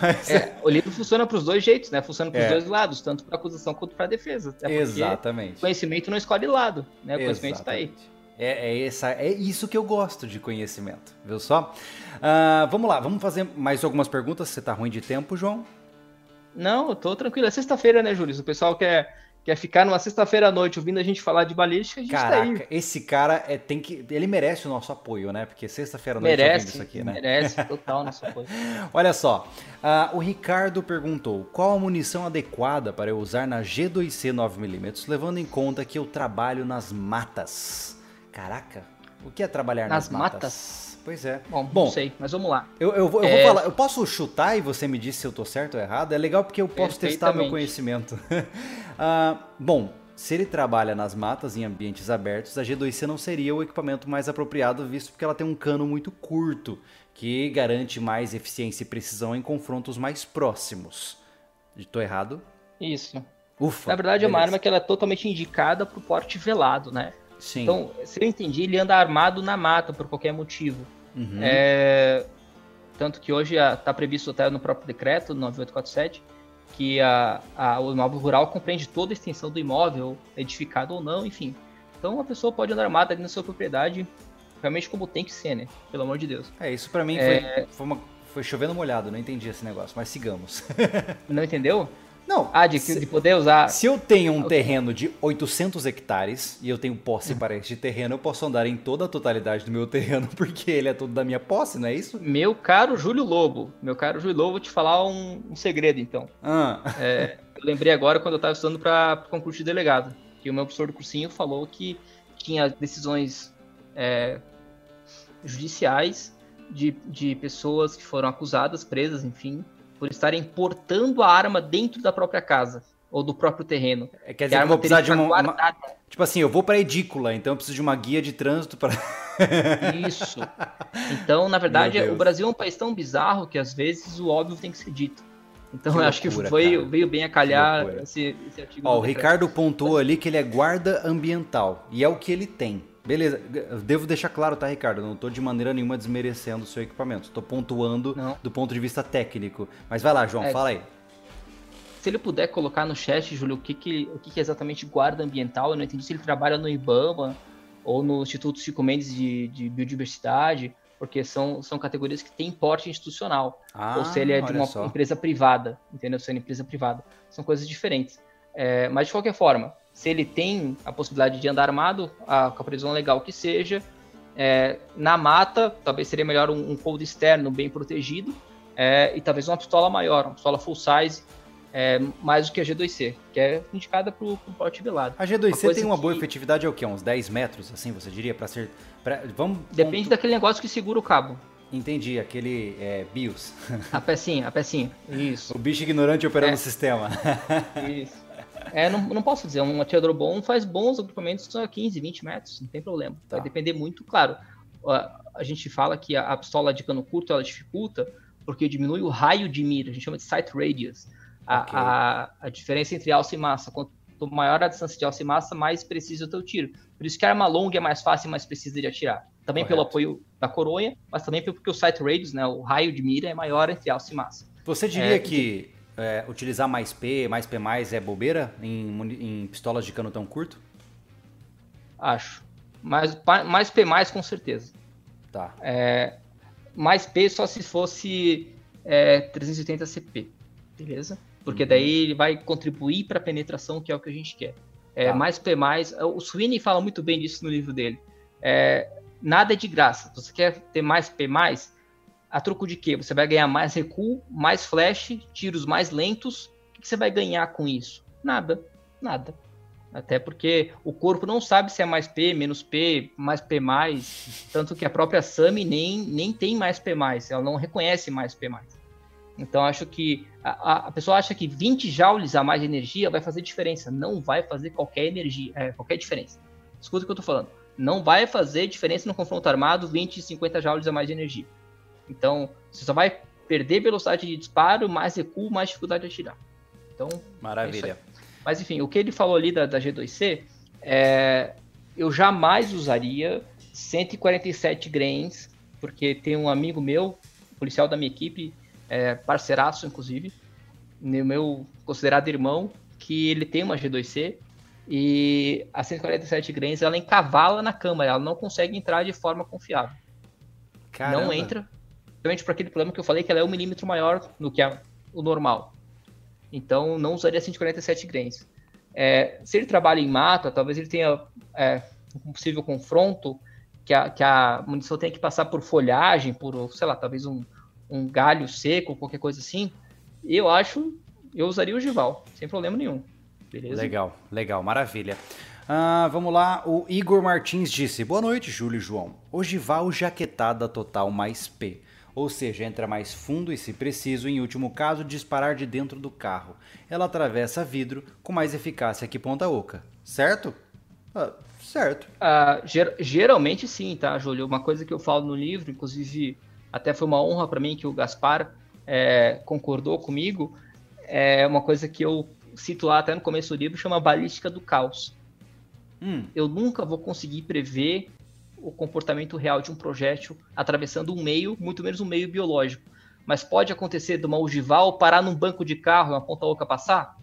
Mas... É, o livro funciona para os dois jeitos, né? Funciona para os é. dois lados, tanto para acusação quanto para defesa. Exatamente. Conhecimento não escolhe lado, né? O conhecimento está aí. É, é, essa, é isso que eu gosto de conhecimento, viu só? Uh, vamos lá, vamos fazer mais algumas perguntas. Você tá ruim de tempo, João? Não, eu tô tranquilo. É sexta-feira, né, Júlio? O pessoal quer, quer ficar numa sexta-feira à noite ouvindo a gente falar de balística, a gente Caraca, tá aí. esse cara é, tem que. Ele merece o nosso apoio, né? Porque sexta-feira à noite merece, isso aqui, né? Merece, total nosso apoio. Olha só, uh, o Ricardo perguntou: qual a munição adequada para eu usar na G2C 9mm, levando em conta que eu trabalho nas matas? Caraca, o que é trabalhar nas, nas matas? matas? Pois é. Bom, Bom, não sei, mas vamos lá. Eu, eu, vou, eu é... vou falar, eu posso chutar e você me diz se eu tô certo ou errado? É legal porque eu posso testar meu conhecimento. uh, bom, se ele trabalha nas matas em ambientes abertos, a G2C não seria o equipamento mais apropriado, visto que ela tem um cano muito curto, que garante mais eficiência e precisão em confrontos mais próximos. Estou errado? Isso. Ufa, Na verdade, beleza. é uma arma que ela é totalmente indicada para o porte velado, né? Sim. Então, se eu entendi, ele anda armado na mata por qualquer motivo. Uhum. É, tanto que hoje está previsto até no próprio decreto 9847 que a, a, o imóvel rural compreende toda a extensão do imóvel, edificado ou não, enfim. Então a pessoa pode andar armada ali na sua propriedade, realmente como tem que ser, né? Pelo amor de Deus. É, isso para mim é... foi, foi, uma, foi chovendo molhado, não entendi esse negócio, mas sigamos. não entendeu? Não. Ah, de, se, de poder usar. Se eu tenho um terreno de 800 hectares e eu tenho posse para este terreno, eu posso andar em toda a totalidade do meu terreno porque ele é todo da minha posse, não é isso? Meu caro Júlio Lobo, meu caro Júlio Lobo, vou te falar um, um segredo então. Ah. É, eu lembrei agora quando eu estava estudando para o concurso de delegado, que o meu professor do cursinho falou que tinha decisões é, judiciais de, de pessoas que foram acusadas, presas, enfim, por estarem portando a arma dentro da própria casa ou do próprio terreno. É, quer dizer, que eu vou precisar de uma, uma, Tipo assim, eu vou para edícula, então eu preciso de uma guia de trânsito para. Isso. Então, na verdade, o Brasil é um país tão bizarro que às vezes o óbvio tem que ser dito. Então, que eu acho que foi, veio bem a calhar esse, esse artigo. Ó, o Ricardo pontuou ali que ele é guarda ambiental e é o que ele tem. Beleza, devo deixar claro, tá, Ricardo? não estou de maneira nenhuma desmerecendo o seu equipamento. Estou pontuando não. do ponto de vista técnico. Mas vai lá, João, é, fala aí. Se ele puder colocar no chat, Júlio, o que, que, o que, que é exatamente guarda ambiental, eu não entendi se ele trabalha no IBAMA ou no Instituto Chico Mendes de, de Biodiversidade, porque são, são categorias que têm porte institucional. Ah, ou se ele é de uma só. empresa privada, entendeu? Se é uma empresa privada. São coisas diferentes. É, mas, de qualquer forma, se ele tem a possibilidade de andar armado, a, com a previsão legal que seja, é, na mata, talvez seria melhor um, um cold externo bem protegido, é, e talvez uma pistola maior, uma pistola full size, é, mais do que a G2C, que é indicada para o porte velado. A G2C tem uma que... boa efetividade, é o quê? Uns 10 metros, assim, você diria, para ser... Pra... Vamos, Depende ponto... daquele negócio que segura o cabo. Entendi, aquele é, BIOS. A pecinha, a pecinha, isso. O bicho ignorante operando é. o sistema. Isso. É, não, não posso dizer, um atirador bom faz bons agrupamentos a 15, 20 metros, não tem problema. Tá. Vai depender muito, claro. A, a gente fala que a, a, pistola de cano curto ela dificulta porque diminui o raio de mira, a gente chama de sight radius. A, okay. a, a diferença entre alça e massa, quanto maior a distância de alça e massa, mais preciso é o teu tiro. Por isso que a arma longa é mais fácil e mais precisa de atirar. Também Correto. pelo apoio da coronha, mas também porque o sight radius, né, o raio de mira é maior entre alça e massa. Você diria é, que é, utilizar mais P, mais P+, é bobeira em, em pistolas de cano tão curto? Acho. Mais, mais P+, com certeza. Tá. É, mais P só se fosse é, 380 CP, beleza? Porque uhum. daí ele vai contribuir para a penetração, que é o que a gente quer. É, tá. Mais P+, o Sweeney fala muito bem disso no livro dele. É, nada é de graça. Você quer ter mais P+, a troco de quê? Você vai ganhar mais recuo, mais flash, tiros mais lentos. O que você vai ganhar com isso? Nada, nada. Até porque o corpo não sabe se é mais P, menos P, mais P+, tanto que a própria SAMI nem, nem tem mais P+, ela não reconhece mais P+. Então acho que a, a, pessoa acha que 20 joules a mais de energia vai fazer diferença. Não vai fazer qualquer energia, é, qualquer diferença. Escuta o que eu estou falando. Não vai fazer diferença no confronto armado 20 e 50 joules a mais de energia. Então, você só vai perder velocidade de disparo, mais recuo, mais dificuldade de atirar. Então, é Maravilha. É Mas enfim, o que ele falou ali da, da G2C, é, eu jamais usaria 147 grains, porque tem um amigo meu, policial da minha equipe, é, parceiraço, inclusive, meu considerado irmão, que ele tem uma G2C e a 147 grains ela encavala na câmara, ela não consegue entrar de forma confiável. Caramba. Não entra, justamente por aquele problema que eu falei que ela é um milímetro maior do que a, o normal. Então não usaria 147 grains. É, se ele trabalha em mata, talvez ele tenha é, um possível confronto que a, que a munição tenha que passar por folhagem, por, sei lá, talvez um, um galho seco, qualquer coisa assim, eu acho, eu usaria o Gival, sem problema nenhum. Beleza? Legal, legal, maravilha. Ah, vamos lá, o Igor Martins disse: Boa noite, Júlio e João. Ogival jaquetada total mais P. Ou seja, entra mais fundo e, se preciso, em último caso, disparar de dentro do carro. Ela atravessa vidro com mais eficácia que ponta oca. Certo? Ah, certo. Ah, ger geralmente sim, tá, Júlio? Uma coisa que eu falo no livro, inclusive até foi uma honra para mim que o Gaspar é, concordou comigo. É uma coisa que eu cito lá até no começo do livro, chama balística do caos. Hum. Eu nunca vou conseguir prever o comportamento real de um projétil atravessando um meio, muito menos um meio biológico. Mas pode acontecer de uma ogival parar num banco de carro e uma ponta oca passar?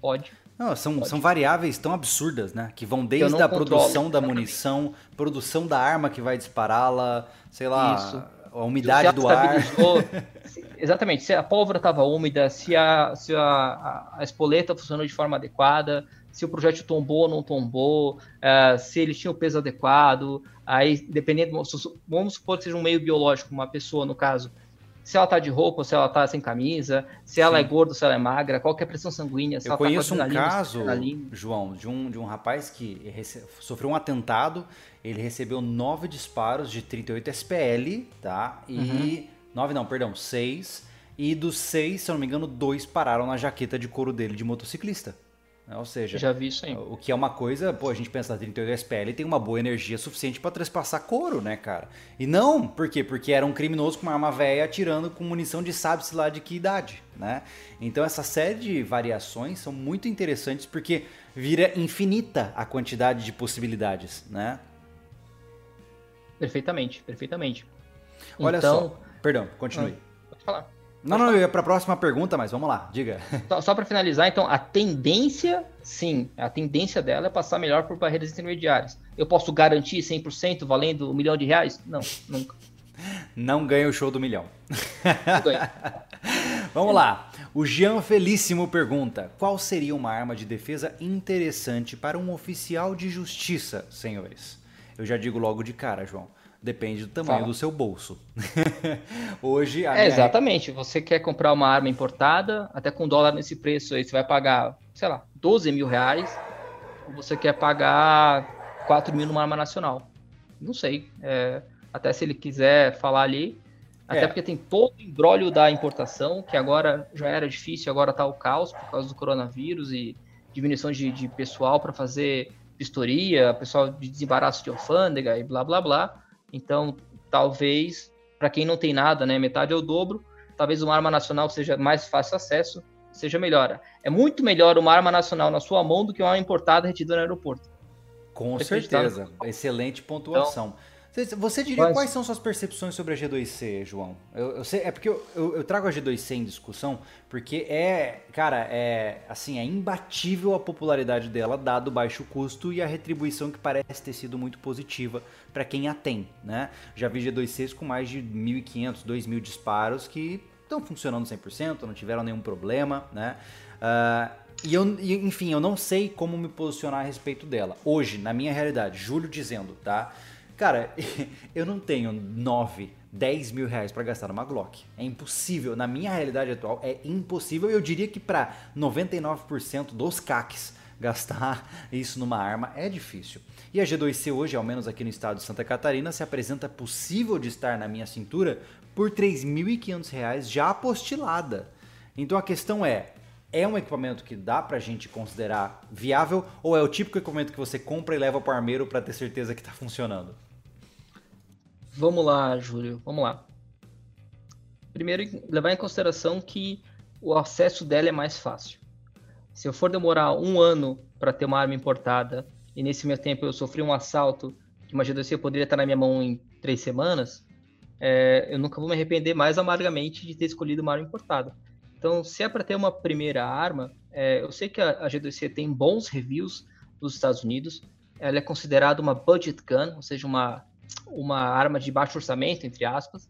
Pode. Não, são, são variáveis tão absurdas, né? Que vão desde a produção da munição, produção da arma que vai dispará-la, sei lá, Isso a umidade do ar. exatamente, se a pólvora estava úmida, se, a, se a, a, espoleta funcionou de forma adequada, se o projétil tombou ou não tombou, uh, se ele tinha o peso adequado, aí dependendo, vamos supor que seja um meio biológico, uma pessoa no caso, se ela tá de roupa, se ela tá sem camisa, se ela é gorda, se ela é magra, qual é a pressão sanguínea, se Eu ela conheço tá um caso, João, de um, de um rapaz que sofreu um atentado, ele recebeu nove disparos de 38 SPL, tá? E. Uhum. Nove não, perdão, seis. E dos seis, se eu não me engano, dois pararam na jaqueta de couro dele de motociclista. Né? Ou seja, já vi isso aí. O que é uma coisa, pô, a gente pensa na 38 SPL tem uma boa energia suficiente para trespassar couro, né, cara? E não, por quê? Porque era um criminoso com uma arma velha atirando com munição de sabe-se lá de que idade, né? Então essa série de variações são muito interessantes porque vira infinita a quantidade de possibilidades, né? Perfeitamente, perfeitamente. Olha então... só, perdão, continue. Ah, pode falar. Não, não, eu ia para a próxima pergunta, mas vamos lá, diga. Só, só para finalizar, então, a tendência, sim, a tendência dela é passar melhor por barreiras intermediárias. Eu posso garantir 100% valendo um milhão de reais? Não, nunca. Não ganha o show do milhão. Vamos lá. O Jean Felíssimo pergunta: Qual seria uma arma de defesa interessante para um oficial de justiça, senhores? Eu já digo logo de cara, João. Depende do tamanho Fala. do seu bolso. Hoje. é, exatamente. Você quer comprar uma arma importada, até com dólar nesse preço aí, você vai pagar, sei lá, 12 mil reais. Ou você quer pagar 4 mil numa arma nacional? Não sei. É, até se ele quiser falar ali. Até é. porque tem todo o embrólio da importação, que agora já era difícil, agora está o caos por causa do coronavírus e diminuição de, de pessoal para fazer vistoria, pessoal de desembaraço de alfândega e blá blá blá. Então, talvez, para quem não tem nada, né, metade é o dobro, talvez uma arma nacional seja mais fácil acesso, seja melhor. É muito melhor uma arma nacional na sua mão do que uma importada retida no aeroporto. Com certeza. Excelente pontuação. Então, você diria Mas... quais são suas percepções sobre a G2C, João? Eu, eu sei, é porque eu, eu, eu, trago a G2C em discussão porque é, cara, é assim, é imbatível a popularidade dela dado o baixo custo e a retribuição que parece ter sido muito positiva para quem a tem, né? Já vi G2Cs com mais de 1.500, 2.000 disparos que estão funcionando 100%, não tiveram nenhum problema, né? Uh, e eu, enfim, eu não sei como me posicionar a respeito dela. Hoje, na minha realidade, Júlio dizendo, tá? Cara, eu não tenho 9, 10 mil reais para gastar numa Glock. É impossível. Na minha realidade atual, é impossível. Eu diria que para 99% dos CACs gastar isso numa arma é difícil. E a G2C hoje, ao menos aqui no estado de Santa Catarina, se apresenta possível de estar na minha cintura por R$ 3.500 já apostilada. Então a questão é, é um equipamento que dá pra gente considerar viável ou é o típico equipamento que você compra e leva para o armeiro para ter certeza que está funcionando? Vamos lá, Júlio, vamos lá. Primeiro, levar em consideração que o acesso dela é mais fácil. Se eu for demorar um ano para ter uma arma importada e nesse meu tempo eu sofri um assalto que uma G2C poderia estar na minha mão em três semanas, é, eu nunca vou me arrepender mais amargamente de ter escolhido uma arma importada. Então, se é para ter uma primeira arma, é, eu sei que a, a, G2C tem bons reviews nos Estados Unidos. Ela é considerada uma budget gun, ou seja, uma, uma arma de baixo orçamento, entre aspas,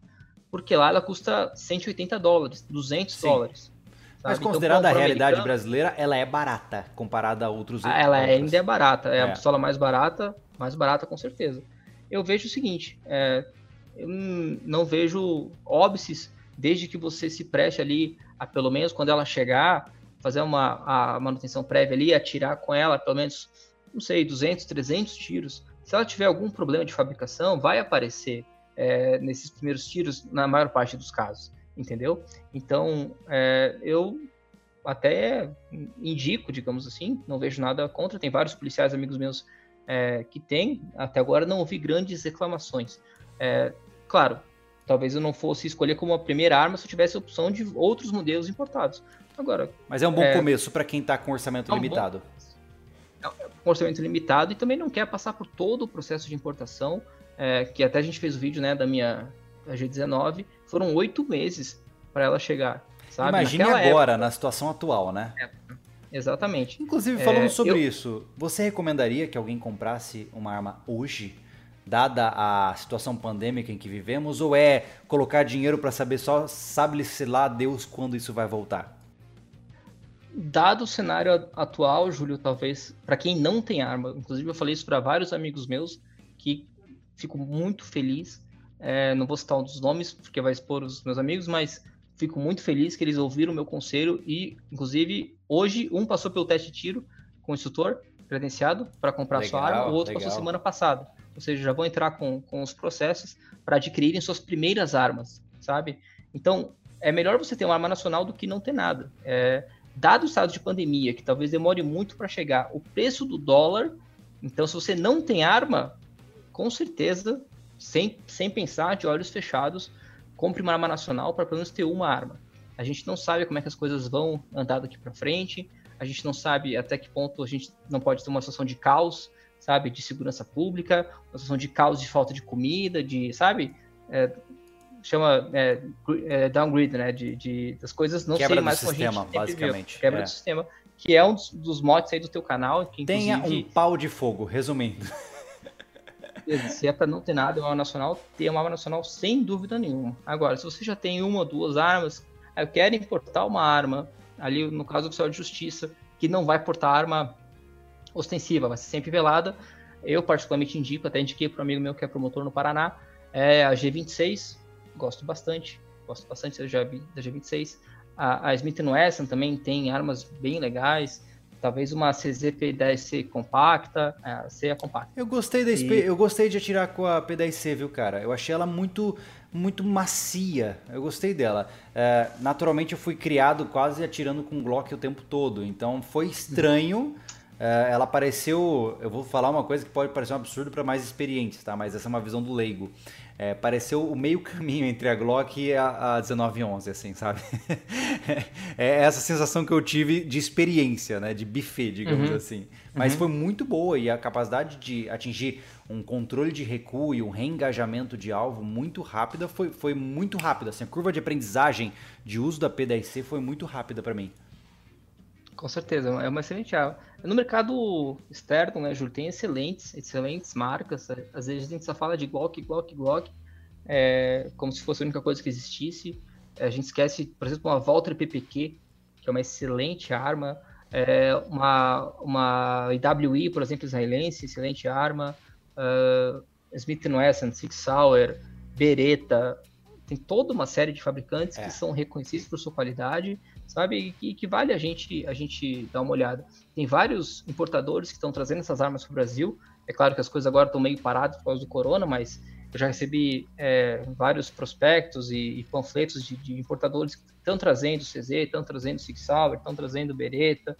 porque lá ela custa 180 dólares, 200 Sim. dólares. Mas considerada então, a realidade brasileira, ela é barata comparada a outros. Ah, ela ainda é barata, é, é, a pistola mais barata, mais barata com certeza. Eu vejo o seguinte, é, eu não vejo óbices desde que você se preste ali a pelo menos quando ela chegar, fazer uma a manutenção prévia ali, atirar com ela pelo menos, não sei, 200, 300 tiros. Se ela tiver algum problema de fabricação, vai aparecer é, nesses primeiros tiros na maior parte dos casos entendeu? Então, é, eu até indico, digamos assim, não vejo nada contra. Tem vários policiais amigos meus é, que têm, até agora não ouvi grandes reclamações. É, claro, talvez eu não fosse escolher como a primeira arma se eu tivesse a opção de outros modelos importados. Agora, mas é um bom é, começo para quem está com orçamento é um limitado. Bom, com orçamento limitado e também não quer passar por todo o processo de importação, é, que até a gente fez o vídeo né, da minha G19, foram oito meses para ela chegar. Sabe? Imagine Naquela agora, época, na situação atual, né? É, exatamente. Inclusive, falando é, sobre eu... isso, você recomendaria que alguém comprasse uma arma hoje? Dada a situação pandêmica em que vivemos, ou é colocar dinheiro para saber só sabe-se lá Deus quando isso vai voltar? Dado o cenário atual, Júlio, talvez para quem não tem arma, inclusive eu falei isso para vários amigos meus que fico muito feliz é, não vou citar um dos nomes, porque vai expor os meus amigos, mas fico muito feliz que eles ouviram o meu conselho e, inclusive, hoje um passou pelo teste de tiro com o instrutor credenciado para comprar legal, sua arma, o outro legal. passou semana passada. Ou seja, já vão entrar com, com os processos para adquirirem suas primeiras armas, sabe? Então, é melhor você ter uma arma nacional do que não ter nada. É, dado o estado de pandemia, que talvez demore muito para chegar, o preço do dólar, então se você não tem arma, com certeza sem, sem pensar, de olhos fechados, compre uma arma nacional para pelo menos ter uma arma. A gente não sabe como é que as coisas vão andar daqui para frente, a gente não sabe até que ponto a gente não pode ter uma situação de caos, sabe, de segurança pública, uma situação de caos de falta de comida, de, sabe, é, chama é, é, downgrade, né, de, de, das coisas não Quebra serem mais como sistema, a gente basicamente. Viu. Quebra é. do sistema, que é um dos, dos mods aí do teu canal. Que, Tenha um pau de fogo, resumindo se é para não ter nada, uma arma nacional, ter uma arma nacional sem dúvida nenhuma. Agora, se você já tem uma ou duas armas, eu quero importar uma arma, ali no caso do oficial de justiça, que não vai portar arma ostensiva, vai ser sempre velada. Eu particularmente indico, até indiquei para um amigo meu que é promotor no Paraná, é a G26, gosto bastante, gosto bastante da G26. A, a Smith Wesson também tem armas bem legais talvez uma CZ P10C compacta, a C é compacta. Eu gostei da e... eu gostei de atirar com a P10C, viu, cara? Eu achei ela muito muito macia. Eu gostei dela. É, naturalmente eu fui criado quase atirando com Glock o tempo todo, então foi estranho. É, ela pareceu, eu vou falar uma coisa que pode parecer um absurdo para mais experientes, tá? Mas essa é uma visão do leigo é, pareceu o meio caminho entre a Glock e a, a 1911, assim, sabe? é essa sensação que eu tive de experiência, né? De buffet, digamos uhum. assim. Mas uhum. foi muito boa e a capacidade de atingir um controle de recuo e um reengajamento de alvo muito rápida foi, foi muito rápida. Assim, a curva de aprendizagem de uso da P10C foi muito rápida para mim. Com certeza, é uma excelente arma. No mercado externo, né, Júlio, tem excelentes, excelentes marcas. Às vezes a gente só fala de Glock, Glock, Glock, é, como se fosse a única coisa que existisse. A gente esquece, por exemplo, uma Walter PPQ, que é uma excelente arma. É, uma, uma IWI, por exemplo, israelense, excelente arma. Uh, Smith Wesson, Six Sauer, Beretta, tem toda uma série de fabricantes é. que são reconhecidos por sua qualidade sabe? E que vale a gente, a gente dar uma olhada. Tem vários importadores que estão trazendo essas armas para o Brasil. É claro que as coisas agora estão meio paradas por causa do corona, mas eu já recebi é, vários prospectos e, e panfletos de, de, importadores que estão trazendo CZ, estão trazendo Sig Sauer, estão trazendo Beretta.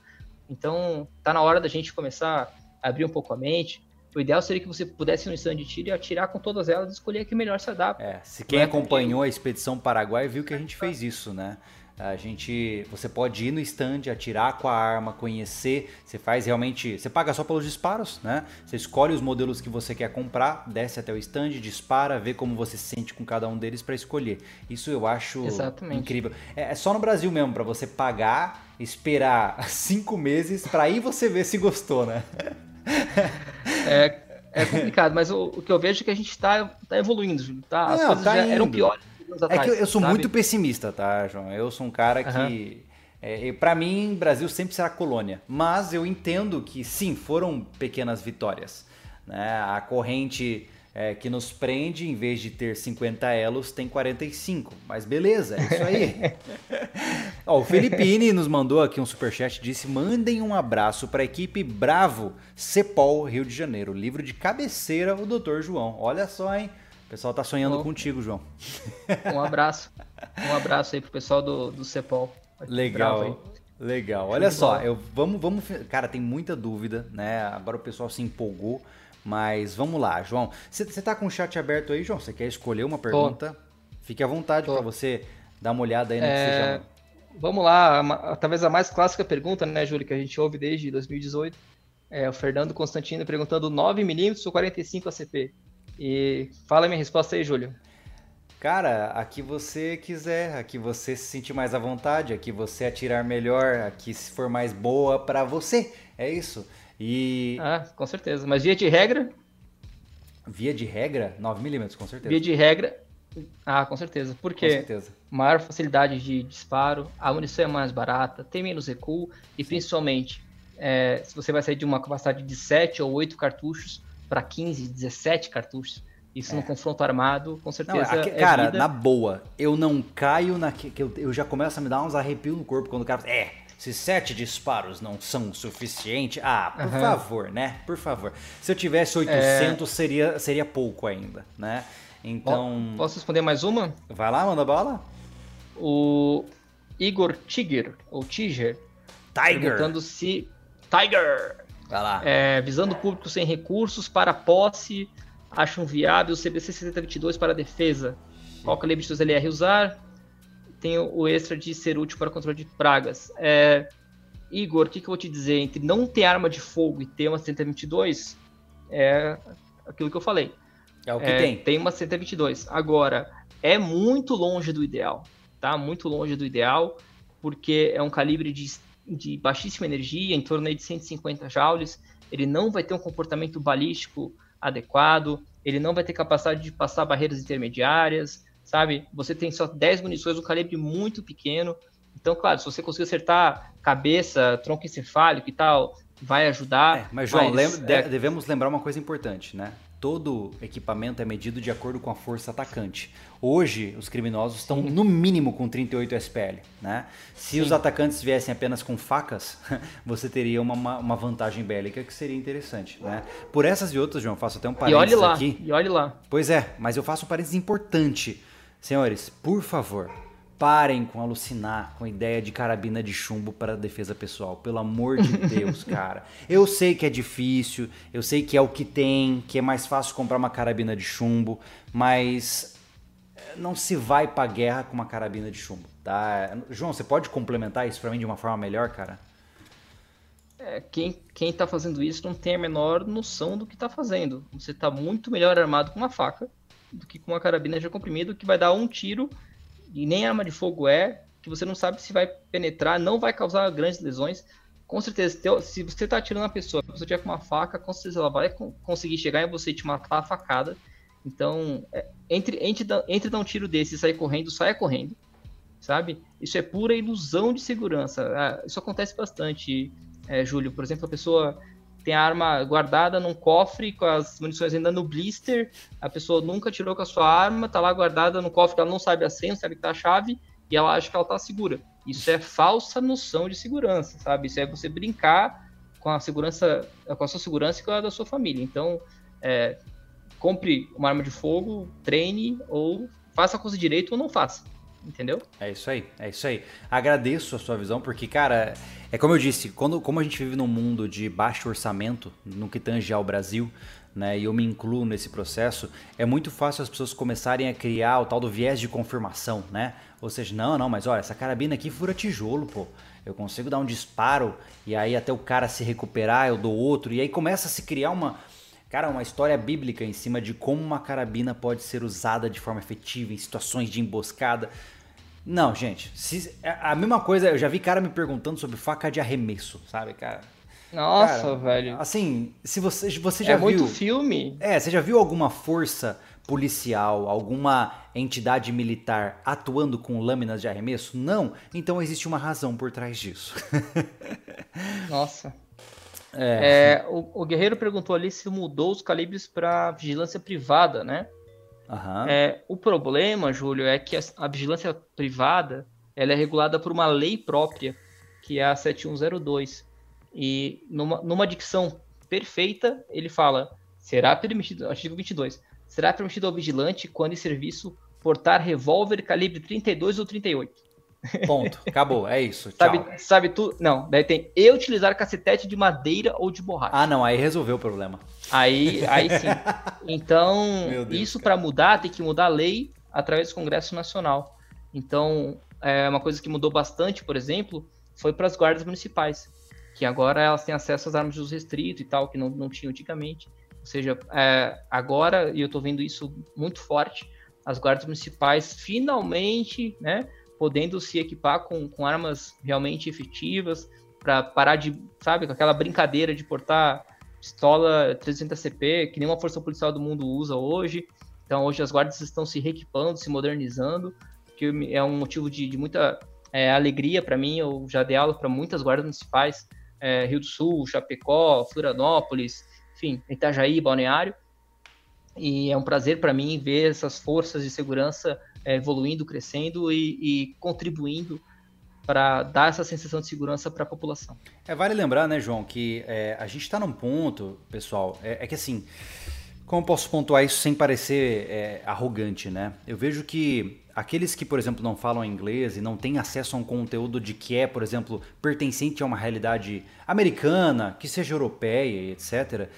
Então, tá na hora da gente começar a abrir um pouco a mente. O ideal seria que você pudesse ir no stand de tiro e atirar com todas elas e escolher a que melhor se adapta. É, se quem acompanhou a expedição Paraguai viu que a gente fez isso, né? A gente, você pode ir no stand, atirar com a arma, conhecer. Você faz realmente, você paga só pelos disparos, né? Você escolhe os modelos que você quer comprar, desce até o stand, dispara, vê como você se sente com cada um deles para escolher. Isso eu acho Exatamente. incrível. É, é só no Brasil mesmo para você pagar, esperar cinco meses para aí você ver se gostou, né? É, é complicado, mas o, o, que eu vejo é que a gente está tá evoluindo, tá? As Não, coisas tá já indo. eram piores atrás. É que eu, eu sou sabe? muito pessimista, tá, João? Eu sou um cara que. É, para mim, Brasil sempre será colônia. Mas eu entendo que sim, foram pequenas vitórias. Né? A corrente é, que nos prende, em vez de ter 50 elos, tem 45. Mas beleza, é isso aí. Ó, o Felipine nos mandou aqui um superchat disse: mandem um abraço para a equipe Bravo Cepol Rio de Janeiro. Livro de cabeceira, o Dr. João. Olha só, hein? O pessoal tá sonhando contigo, João. Um abraço. Um abraço aí pro pessoal do, do Cepol. Legal. Legal. Olha só, eu, vamos, vamos. Cara, tem muita dúvida, né? Agora o pessoal se empolgou. Mas vamos lá, João. Você tá com o chat aberto aí, João? Você quer escolher uma pergunta? Tô. Fique à vontade para você dar uma olhada aí no é... que você já... Vamos lá, talvez a mais clássica pergunta, né, Júlio, que a gente ouve desde 2018. É o Fernando Constantino perguntando 9mm ou 45 ACP? E fala a minha resposta aí, Júlio. Cara, a que você quiser, a que você se sentir mais à vontade, a que você atirar melhor, a que se for mais boa para você. É isso. E. Ah, com certeza. Mas via de regra. Via de regra? 9mm, com certeza. Via de regra. Ah, com certeza. Porque com certeza. maior facilidade de disparo, a munição é mais barata, tem menos recuo e Sim. principalmente, é, se você vai sair de uma capacidade de 7 ou 8 cartuchos, para 15, 17 cartuchos. Isso é. no confronto armado, com certeza. Não, aqui, é cara, vida. na boa, eu não caio na. que eu, eu já começo a me dar uns arrepios no corpo quando o cara. É, se sete disparos não são suficiente, ah, por uhum. favor, né? Por favor. Se eu tivesse 800, é... seria, seria pouco ainda, né? Então. Posso responder mais uma? Vai lá, manda bala. O Igor Tiger, ou Tiger, Tiger. perguntando se. Tiger! Vai lá. É, visando público sem recursos para posse, acham viável o CBC 6022 para defesa. Qual calibre de seus LR usar? Tem o extra de ser útil para controle de pragas. É, Igor, o que, que eu vou te dizer? Entre não ter arma de fogo e ter uma 122, é aquilo que eu falei. É o que é, tem. Tem uma 122. Agora, é muito longe do ideal, tá? Muito longe do ideal, porque é um calibre de de baixíssima energia, em torno de 150 joules, ele não vai ter um comportamento balístico adequado, ele não vai ter capacidade de passar barreiras intermediárias, sabe? Você tem só 10 munições, um calibre muito pequeno. Então, claro, se você conseguir acertar cabeça, tronco encefálico e tal, vai ajudar. É, mas, João, mas, lembra, é... devemos lembrar uma coisa importante, né? Todo equipamento é medido de acordo com a força atacante. Hoje, os criminosos estão no mínimo com 38 SPL. Né? Se Sim. os atacantes viessem apenas com facas, você teria uma, uma vantagem bélica que seria interessante. Né? Por essas e outras, João, faço até um parênteses e olhe lá, aqui. E olhe lá. Pois é, mas eu faço um parênteses importante. Senhores, por favor, Parem com alucinar com a ideia de carabina de chumbo para defesa pessoal. Pelo amor de Deus, cara. Eu sei que é difícil, eu sei que é o que tem, que é mais fácil comprar uma carabina de chumbo, mas eh, não se vai pra guerra com uma carabina de chumbo, tá? João, você pode complementar isso para mim de uma forma melhor, cara? É, quem, quem tá fazendo isso não tem a menor noção do que tá fazendo. Você tá muito melhor armado com uma faca do que com uma carabina de comprimido que vai dar um tiro e nem arma de fogo é, que você não sabe se vai penetrar, não vai causar grandes lesões. Com certeza, se você está atirando a pessoa, a pessoa tiver com uma faca, com certeza ela vai conseguir chegar em você e te matar a facada. Então, é, entre, entre, entre dar um tiro desse e sair correndo, saia correndo, sabe? Isso é pura ilusão de segurança. É, isso acontece bastante, é, Júlio. Por exemplo, a pessoa tem a arma guardada num cofre com as munições ainda no blister. A pessoa nunca tirou com a sua arma, tá lá guardada no cofre, ela não sabe a senha, sabe que tá a chave, e ela acha que ela tá segura. Isso é falsa noção de segurança, sabe? Isso é você brincar com a segurança, com a sua segurança e com a da sua família. Então, é, compre uma arma de fogo, treine ou faça a coisa direito ou não faça. Entendeu? É isso aí, é isso aí. Agradeço a sua visão, porque, cara, é como eu disse, quando, como a gente vive num mundo de baixo orçamento, no que tange ao Brasil, né, e eu me incluo nesse processo, é muito fácil as pessoas começarem a criar o tal do viés de confirmação, né? Ou seja, não, não, mas olha, essa carabina aqui fura tijolo, pô. Eu consigo dar um disparo e aí até o cara se recuperar, eu dou outro, e aí começa a se criar uma, cara, uma história bíblica em cima de como uma carabina pode ser usada de forma efetiva em situações de emboscada. Não, gente, se, é, a mesma coisa, eu já vi cara me perguntando sobre faca de arremesso, sabe, cara? Nossa, cara, velho. Assim, se você, você já é viu. É muito filme. É, você já viu alguma força policial, alguma entidade militar atuando com lâminas de arremesso? Não. Então existe uma razão por trás disso. Nossa. É. É, o, o, Guerreiro perguntou ali se mudou os calibres para vigilância privada, né? Uhum. É, o problema, Júlio, é que a, vigilância privada ela é regulada por uma lei própria, que é a 7102. E numa, numa dicção perfeita, ele fala: será permitido, artigo 22, será permitido ao vigilante, quando em serviço, portar revólver calibre 32 ou 38. Ponto. Acabou. É isso. sabe, sabe tu? Não. Daí tem e utilizar cacetete de madeira ou de borracha. Ah, não. Aí resolveu o problema. Aí, aí sim. Então, Deus, isso para mudar tem que mudar a lei através do Congresso Nacional. Então, é uma coisa que mudou bastante, por exemplo, foi para as guardas municipais que agora elas têm acesso às armas de uso restrito e tal, que não, não tinham antigamente. Ou seja, é, agora, e eu estou vendo isso muito forte, as guardas municipais finalmente, né, podendo se equipar com, com armas realmente efetivas, para parar de, sabe, com aquela brincadeira de portar pistola 300 CP, que nenhuma força policial do mundo usa hoje. Então, hoje as guardas estão se reequipando, se modernizando, que é um motivo de, de muita é, alegria para mim. Eu já dei aula para muitas guardas municipais é, Rio do Sul, Chapecó, Florianópolis, enfim, Itajaí, Balneário. E é um prazer para mim ver essas forças de segurança evoluindo, crescendo e, e contribuindo para dar essa sensação de segurança para a população. É, vale lembrar, né, João, que é, a gente está num ponto, pessoal, é, é, que assim, como posso pontuar isso sem parecer é, arrogante, né? Eu vejo que aqueles que, por exemplo, não falam inglês e não têm acesso a um conteúdo de que é, por exemplo, pertencente a uma realidade americana, que seja europeia, etc.,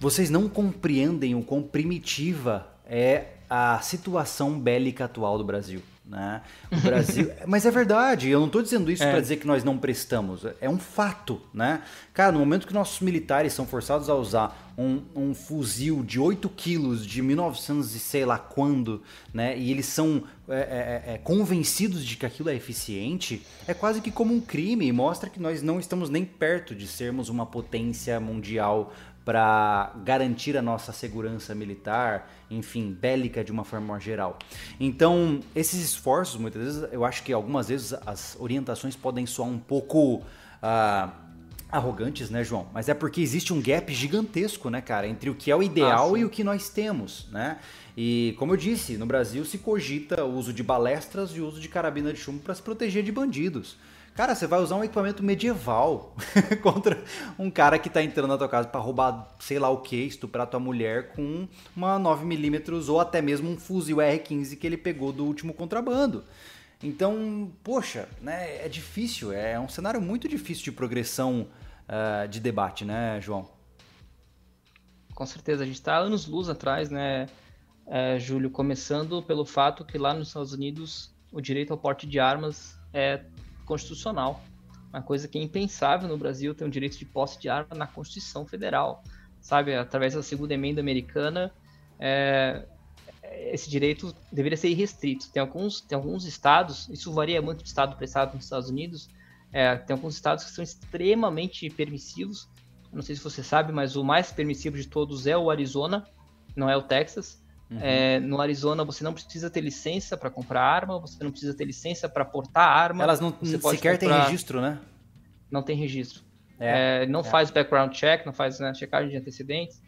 vocês não compreendem o quão primitiva é a situação bélica atual do Brasil. Né? O Brasil. Mas é verdade, eu não estou dizendo isso é. para dizer que nós não prestamos. É um fato, né? Cara, no momento que nossos militares são forçados a usar um, um fuzil de 8 quilos de 1900 e sei lá quando, né? E eles são é, é, é, convencidos de que aquilo é eficiente, é quase que como um crime e mostra que nós não estamos nem perto de sermos uma potência mundial para garantir a nossa segurança militar, enfim, bélica de uma forma geral. Então, esses esforços, muitas vezes, eu acho que algumas vezes as orientações podem soar um pouco uh, arrogantes, né, João? Mas é porque existe um gap gigantesco, né, cara, entre o que é o ideal ah, e o que nós temos, né? E como eu disse, no Brasil se cogita o uso de balestras e o uso de carabina de chumbo para se proteger de bandidos. Cara, você vai usar um equipamento medieval contra um cara que tá entrando na tua casa para roubar, sei lá o que, estuprar tua mulher com uma 9mm ou até mesmo um fuzil R15 que ele pegou do último contrabando. Então, poxa, né, é difícil, é um cenário muito difícil de progressão uh, de debate, né, João? Com certeza, a gente está anos luz atrás, né, é, Júlio, começando pelo fato que lá nos Estados Unidos o direito ao porte de armas é constitucional. Uma coisa que é impensável no Brasil ter um direito de posse de arma na Constituição Federal, sabe? Através da segunda emenda americana, é, esse direito deveria ser irrestrito. Tem alguns, tem alguns estados, isso varia muito de estado para estado nos Estados Unidos, é, tem alguns estados que são extremamente permissivos. Não sei se você sabe, mas o mais permissivo de todos é o Arizona, não é o Texas. Uhum. É, no Arizona você não precisa ter licença para comprar arma, você não precisa ter licença para portar arma. Elas não sequer têm registro, né? Não tem registro. É, é, não é. faz background check, não faz né, checagem de antecedentes.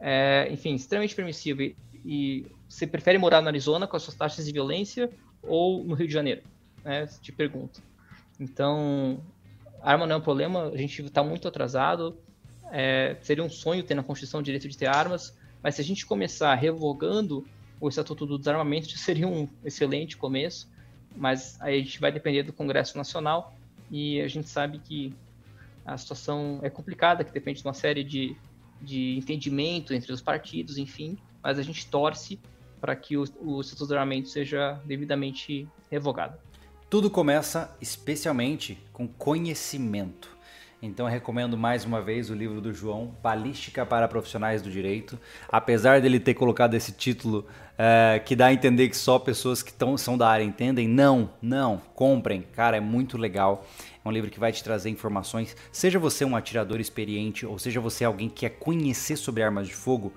É, enfim, extremamente permissivo. E, e, você prefere morar no Arizona com as suas taxas de violência ou no Rio de Janeiro? Né, te pergunto. Então, arma não é um problema, a gente está muito atrasado. É, seria um sonho ter na Constituição o direito de ter armas, mas se a gente começar revogando o Estatuto do Desarmamento, seria um excelente começo. Mas aí a gente vai depender do Congresso Nacional e a gente sabe que a situação é complicada, que depende de uma série de, de entendimento entre os partidos, enfim, mas a gente torce para que o, o Estatuto do Armamento seja devidamente revogado. Tudo começa especialmente com conhecimento. Então recomendo mais uma vez o livro do João, Balística para Profissionais do Direito. Apesar dele ter colocado esse título é, que dá a entender que só pessoas que tão, são da área entendem, não, não, comprem. Cara, é muito legal. É um livro que vai te trazer informações. Seja você um atirador experiente ou seja você alguém que quer conhecer sobre armas de fogo,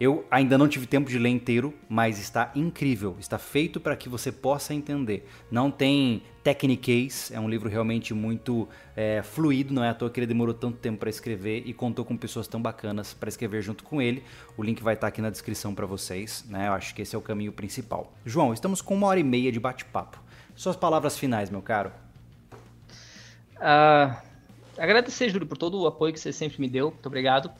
eu ainda não tive tempo de ler inteiro, mas está incrível. Está feito para que você possa entender. Não tem techniquez, é um livro realmente muito é, fluido, não é à toa que ele demorou tanto tempo para escrever e contou com pessoas tão bacanas para escrever junto com ele. O link vai estar tá aqui na descrição para vocês, né? Eu acho que esse é o caminho principal. João, estamos com uma hora e meia de bate-papo. Suas palavras finais, meu caro. Uh, agradecer, Júlio, por todo o apoio que você sempre me deu. Muito obrigado.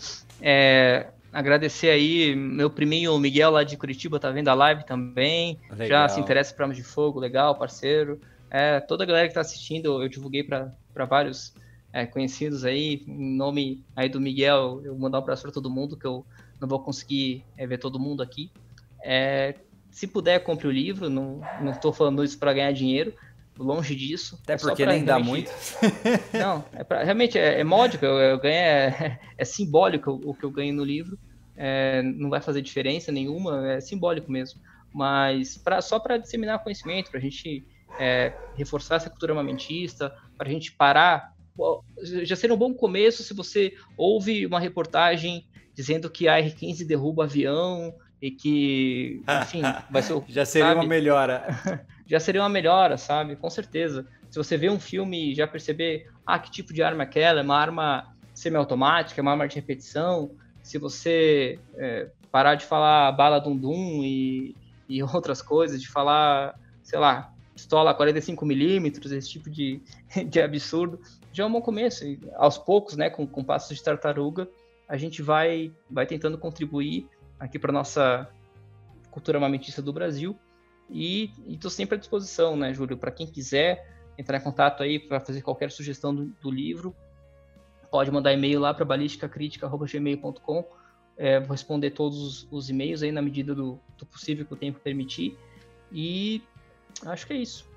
É, agradecer aí meu priminho Miguel lá de Curitiba, tá vendo a live também. Legal. Já se interessa por armas de fogo, legal, parceiro. É, toda a galera que tá assistindo, eu divulguei para vários é, conhecidos aí. Em nome aí do Miguel, eu mandar um abraço para todo mundo, que eu não vou conseguir é, ver todo mundo aqui. É, se puder, compre o livro. Não, não tô falando isso para ganhar dinheiro, longe disso. Até é porque nem dá muito. Não, é pra, realmente é, é módico, eu, eu ganho, é, é, simbólico o que eu ganho no livro. É, não vai fazer diferença nenhuma, é simbólico mesmo. Mas pra, só para disseminar conhecimento, para a gente é, reforçar essa cultura armamentista, para a gente parar. Já seria um bom começo se você ouve uma reportagem dizendo que a R-15 derruba avião e que, enfim, vai ser. Já seria sabe? uma melhora. já seria uma melhora, sabe? Com certeza. Se você vê um filme e já perceber, ah, que tipo de arma é aquela? É uma arma semiautomática, é uma arma de repetição. Se você é, parar de falar bala dum dum e, e outras coisas, de falar, sei lá, pistola 45mm, esse tipo de, de absurdo, já é um bom começo. E, aos poucos, né, com, com passos de tartaruga, a gente vai, vai tentando contribuir aqui para nossa cultura armamentista do Brasil e estou sempre à disposição, né, Júlio, para quem quiser entrar em contato aí para fazer qualquer sugestão do, do, livro, pode mandar e-mail lá para balisticacritica.gmail.com. É, vou responder todos os, e-mails aí na medida do, do, possível que o tempo permitir. E acho que é isso.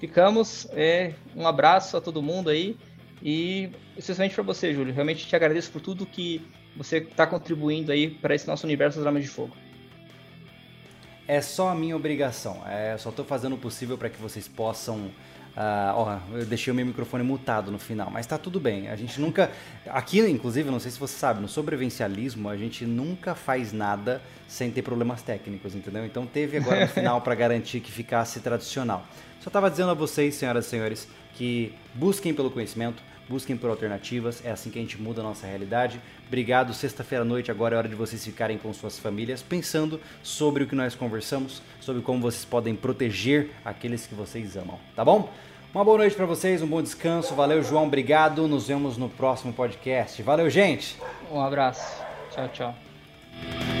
Ficamos. É, um abraço a todo mundo aí. E especialmente para você, Júlio. Realmente te agradeço por tudo que você está contribuindo aí para esse nosso universo das armas de fogo é só a minha obrigação. É, só estou fazendo o possível para que vocês possam. Uh, ó, eu deixei o meu microfone mutado no final, mas tá tudo bem. A gente nunca. Aqui, inclusive, não sei se você sabe, no sobrevivencialismo, a gente nunca faz nada sem ter problemas técnicos, entendeu? Então teve agora no final para garantir que ficasse tradicional. Só estava dizendo a vocês, senhoras e senhores, que busquem pelo conhecimento, busquem por alternativas, é assim que a gente muda a nossa realidade. Obrigado, sexta-feira à noite, agora é hora de vocês ficarem com suas famílias, pensando sobre o que nós conversamos, sobre como vocês podem proteger aqueles que vocês amam, tá bom? Uma boa noite para vocês, um bom descanso. Valeu, João, obrigado. Nos vemos no próximo podcast. Valeu, gente. Um abraço. Tchau, tchau.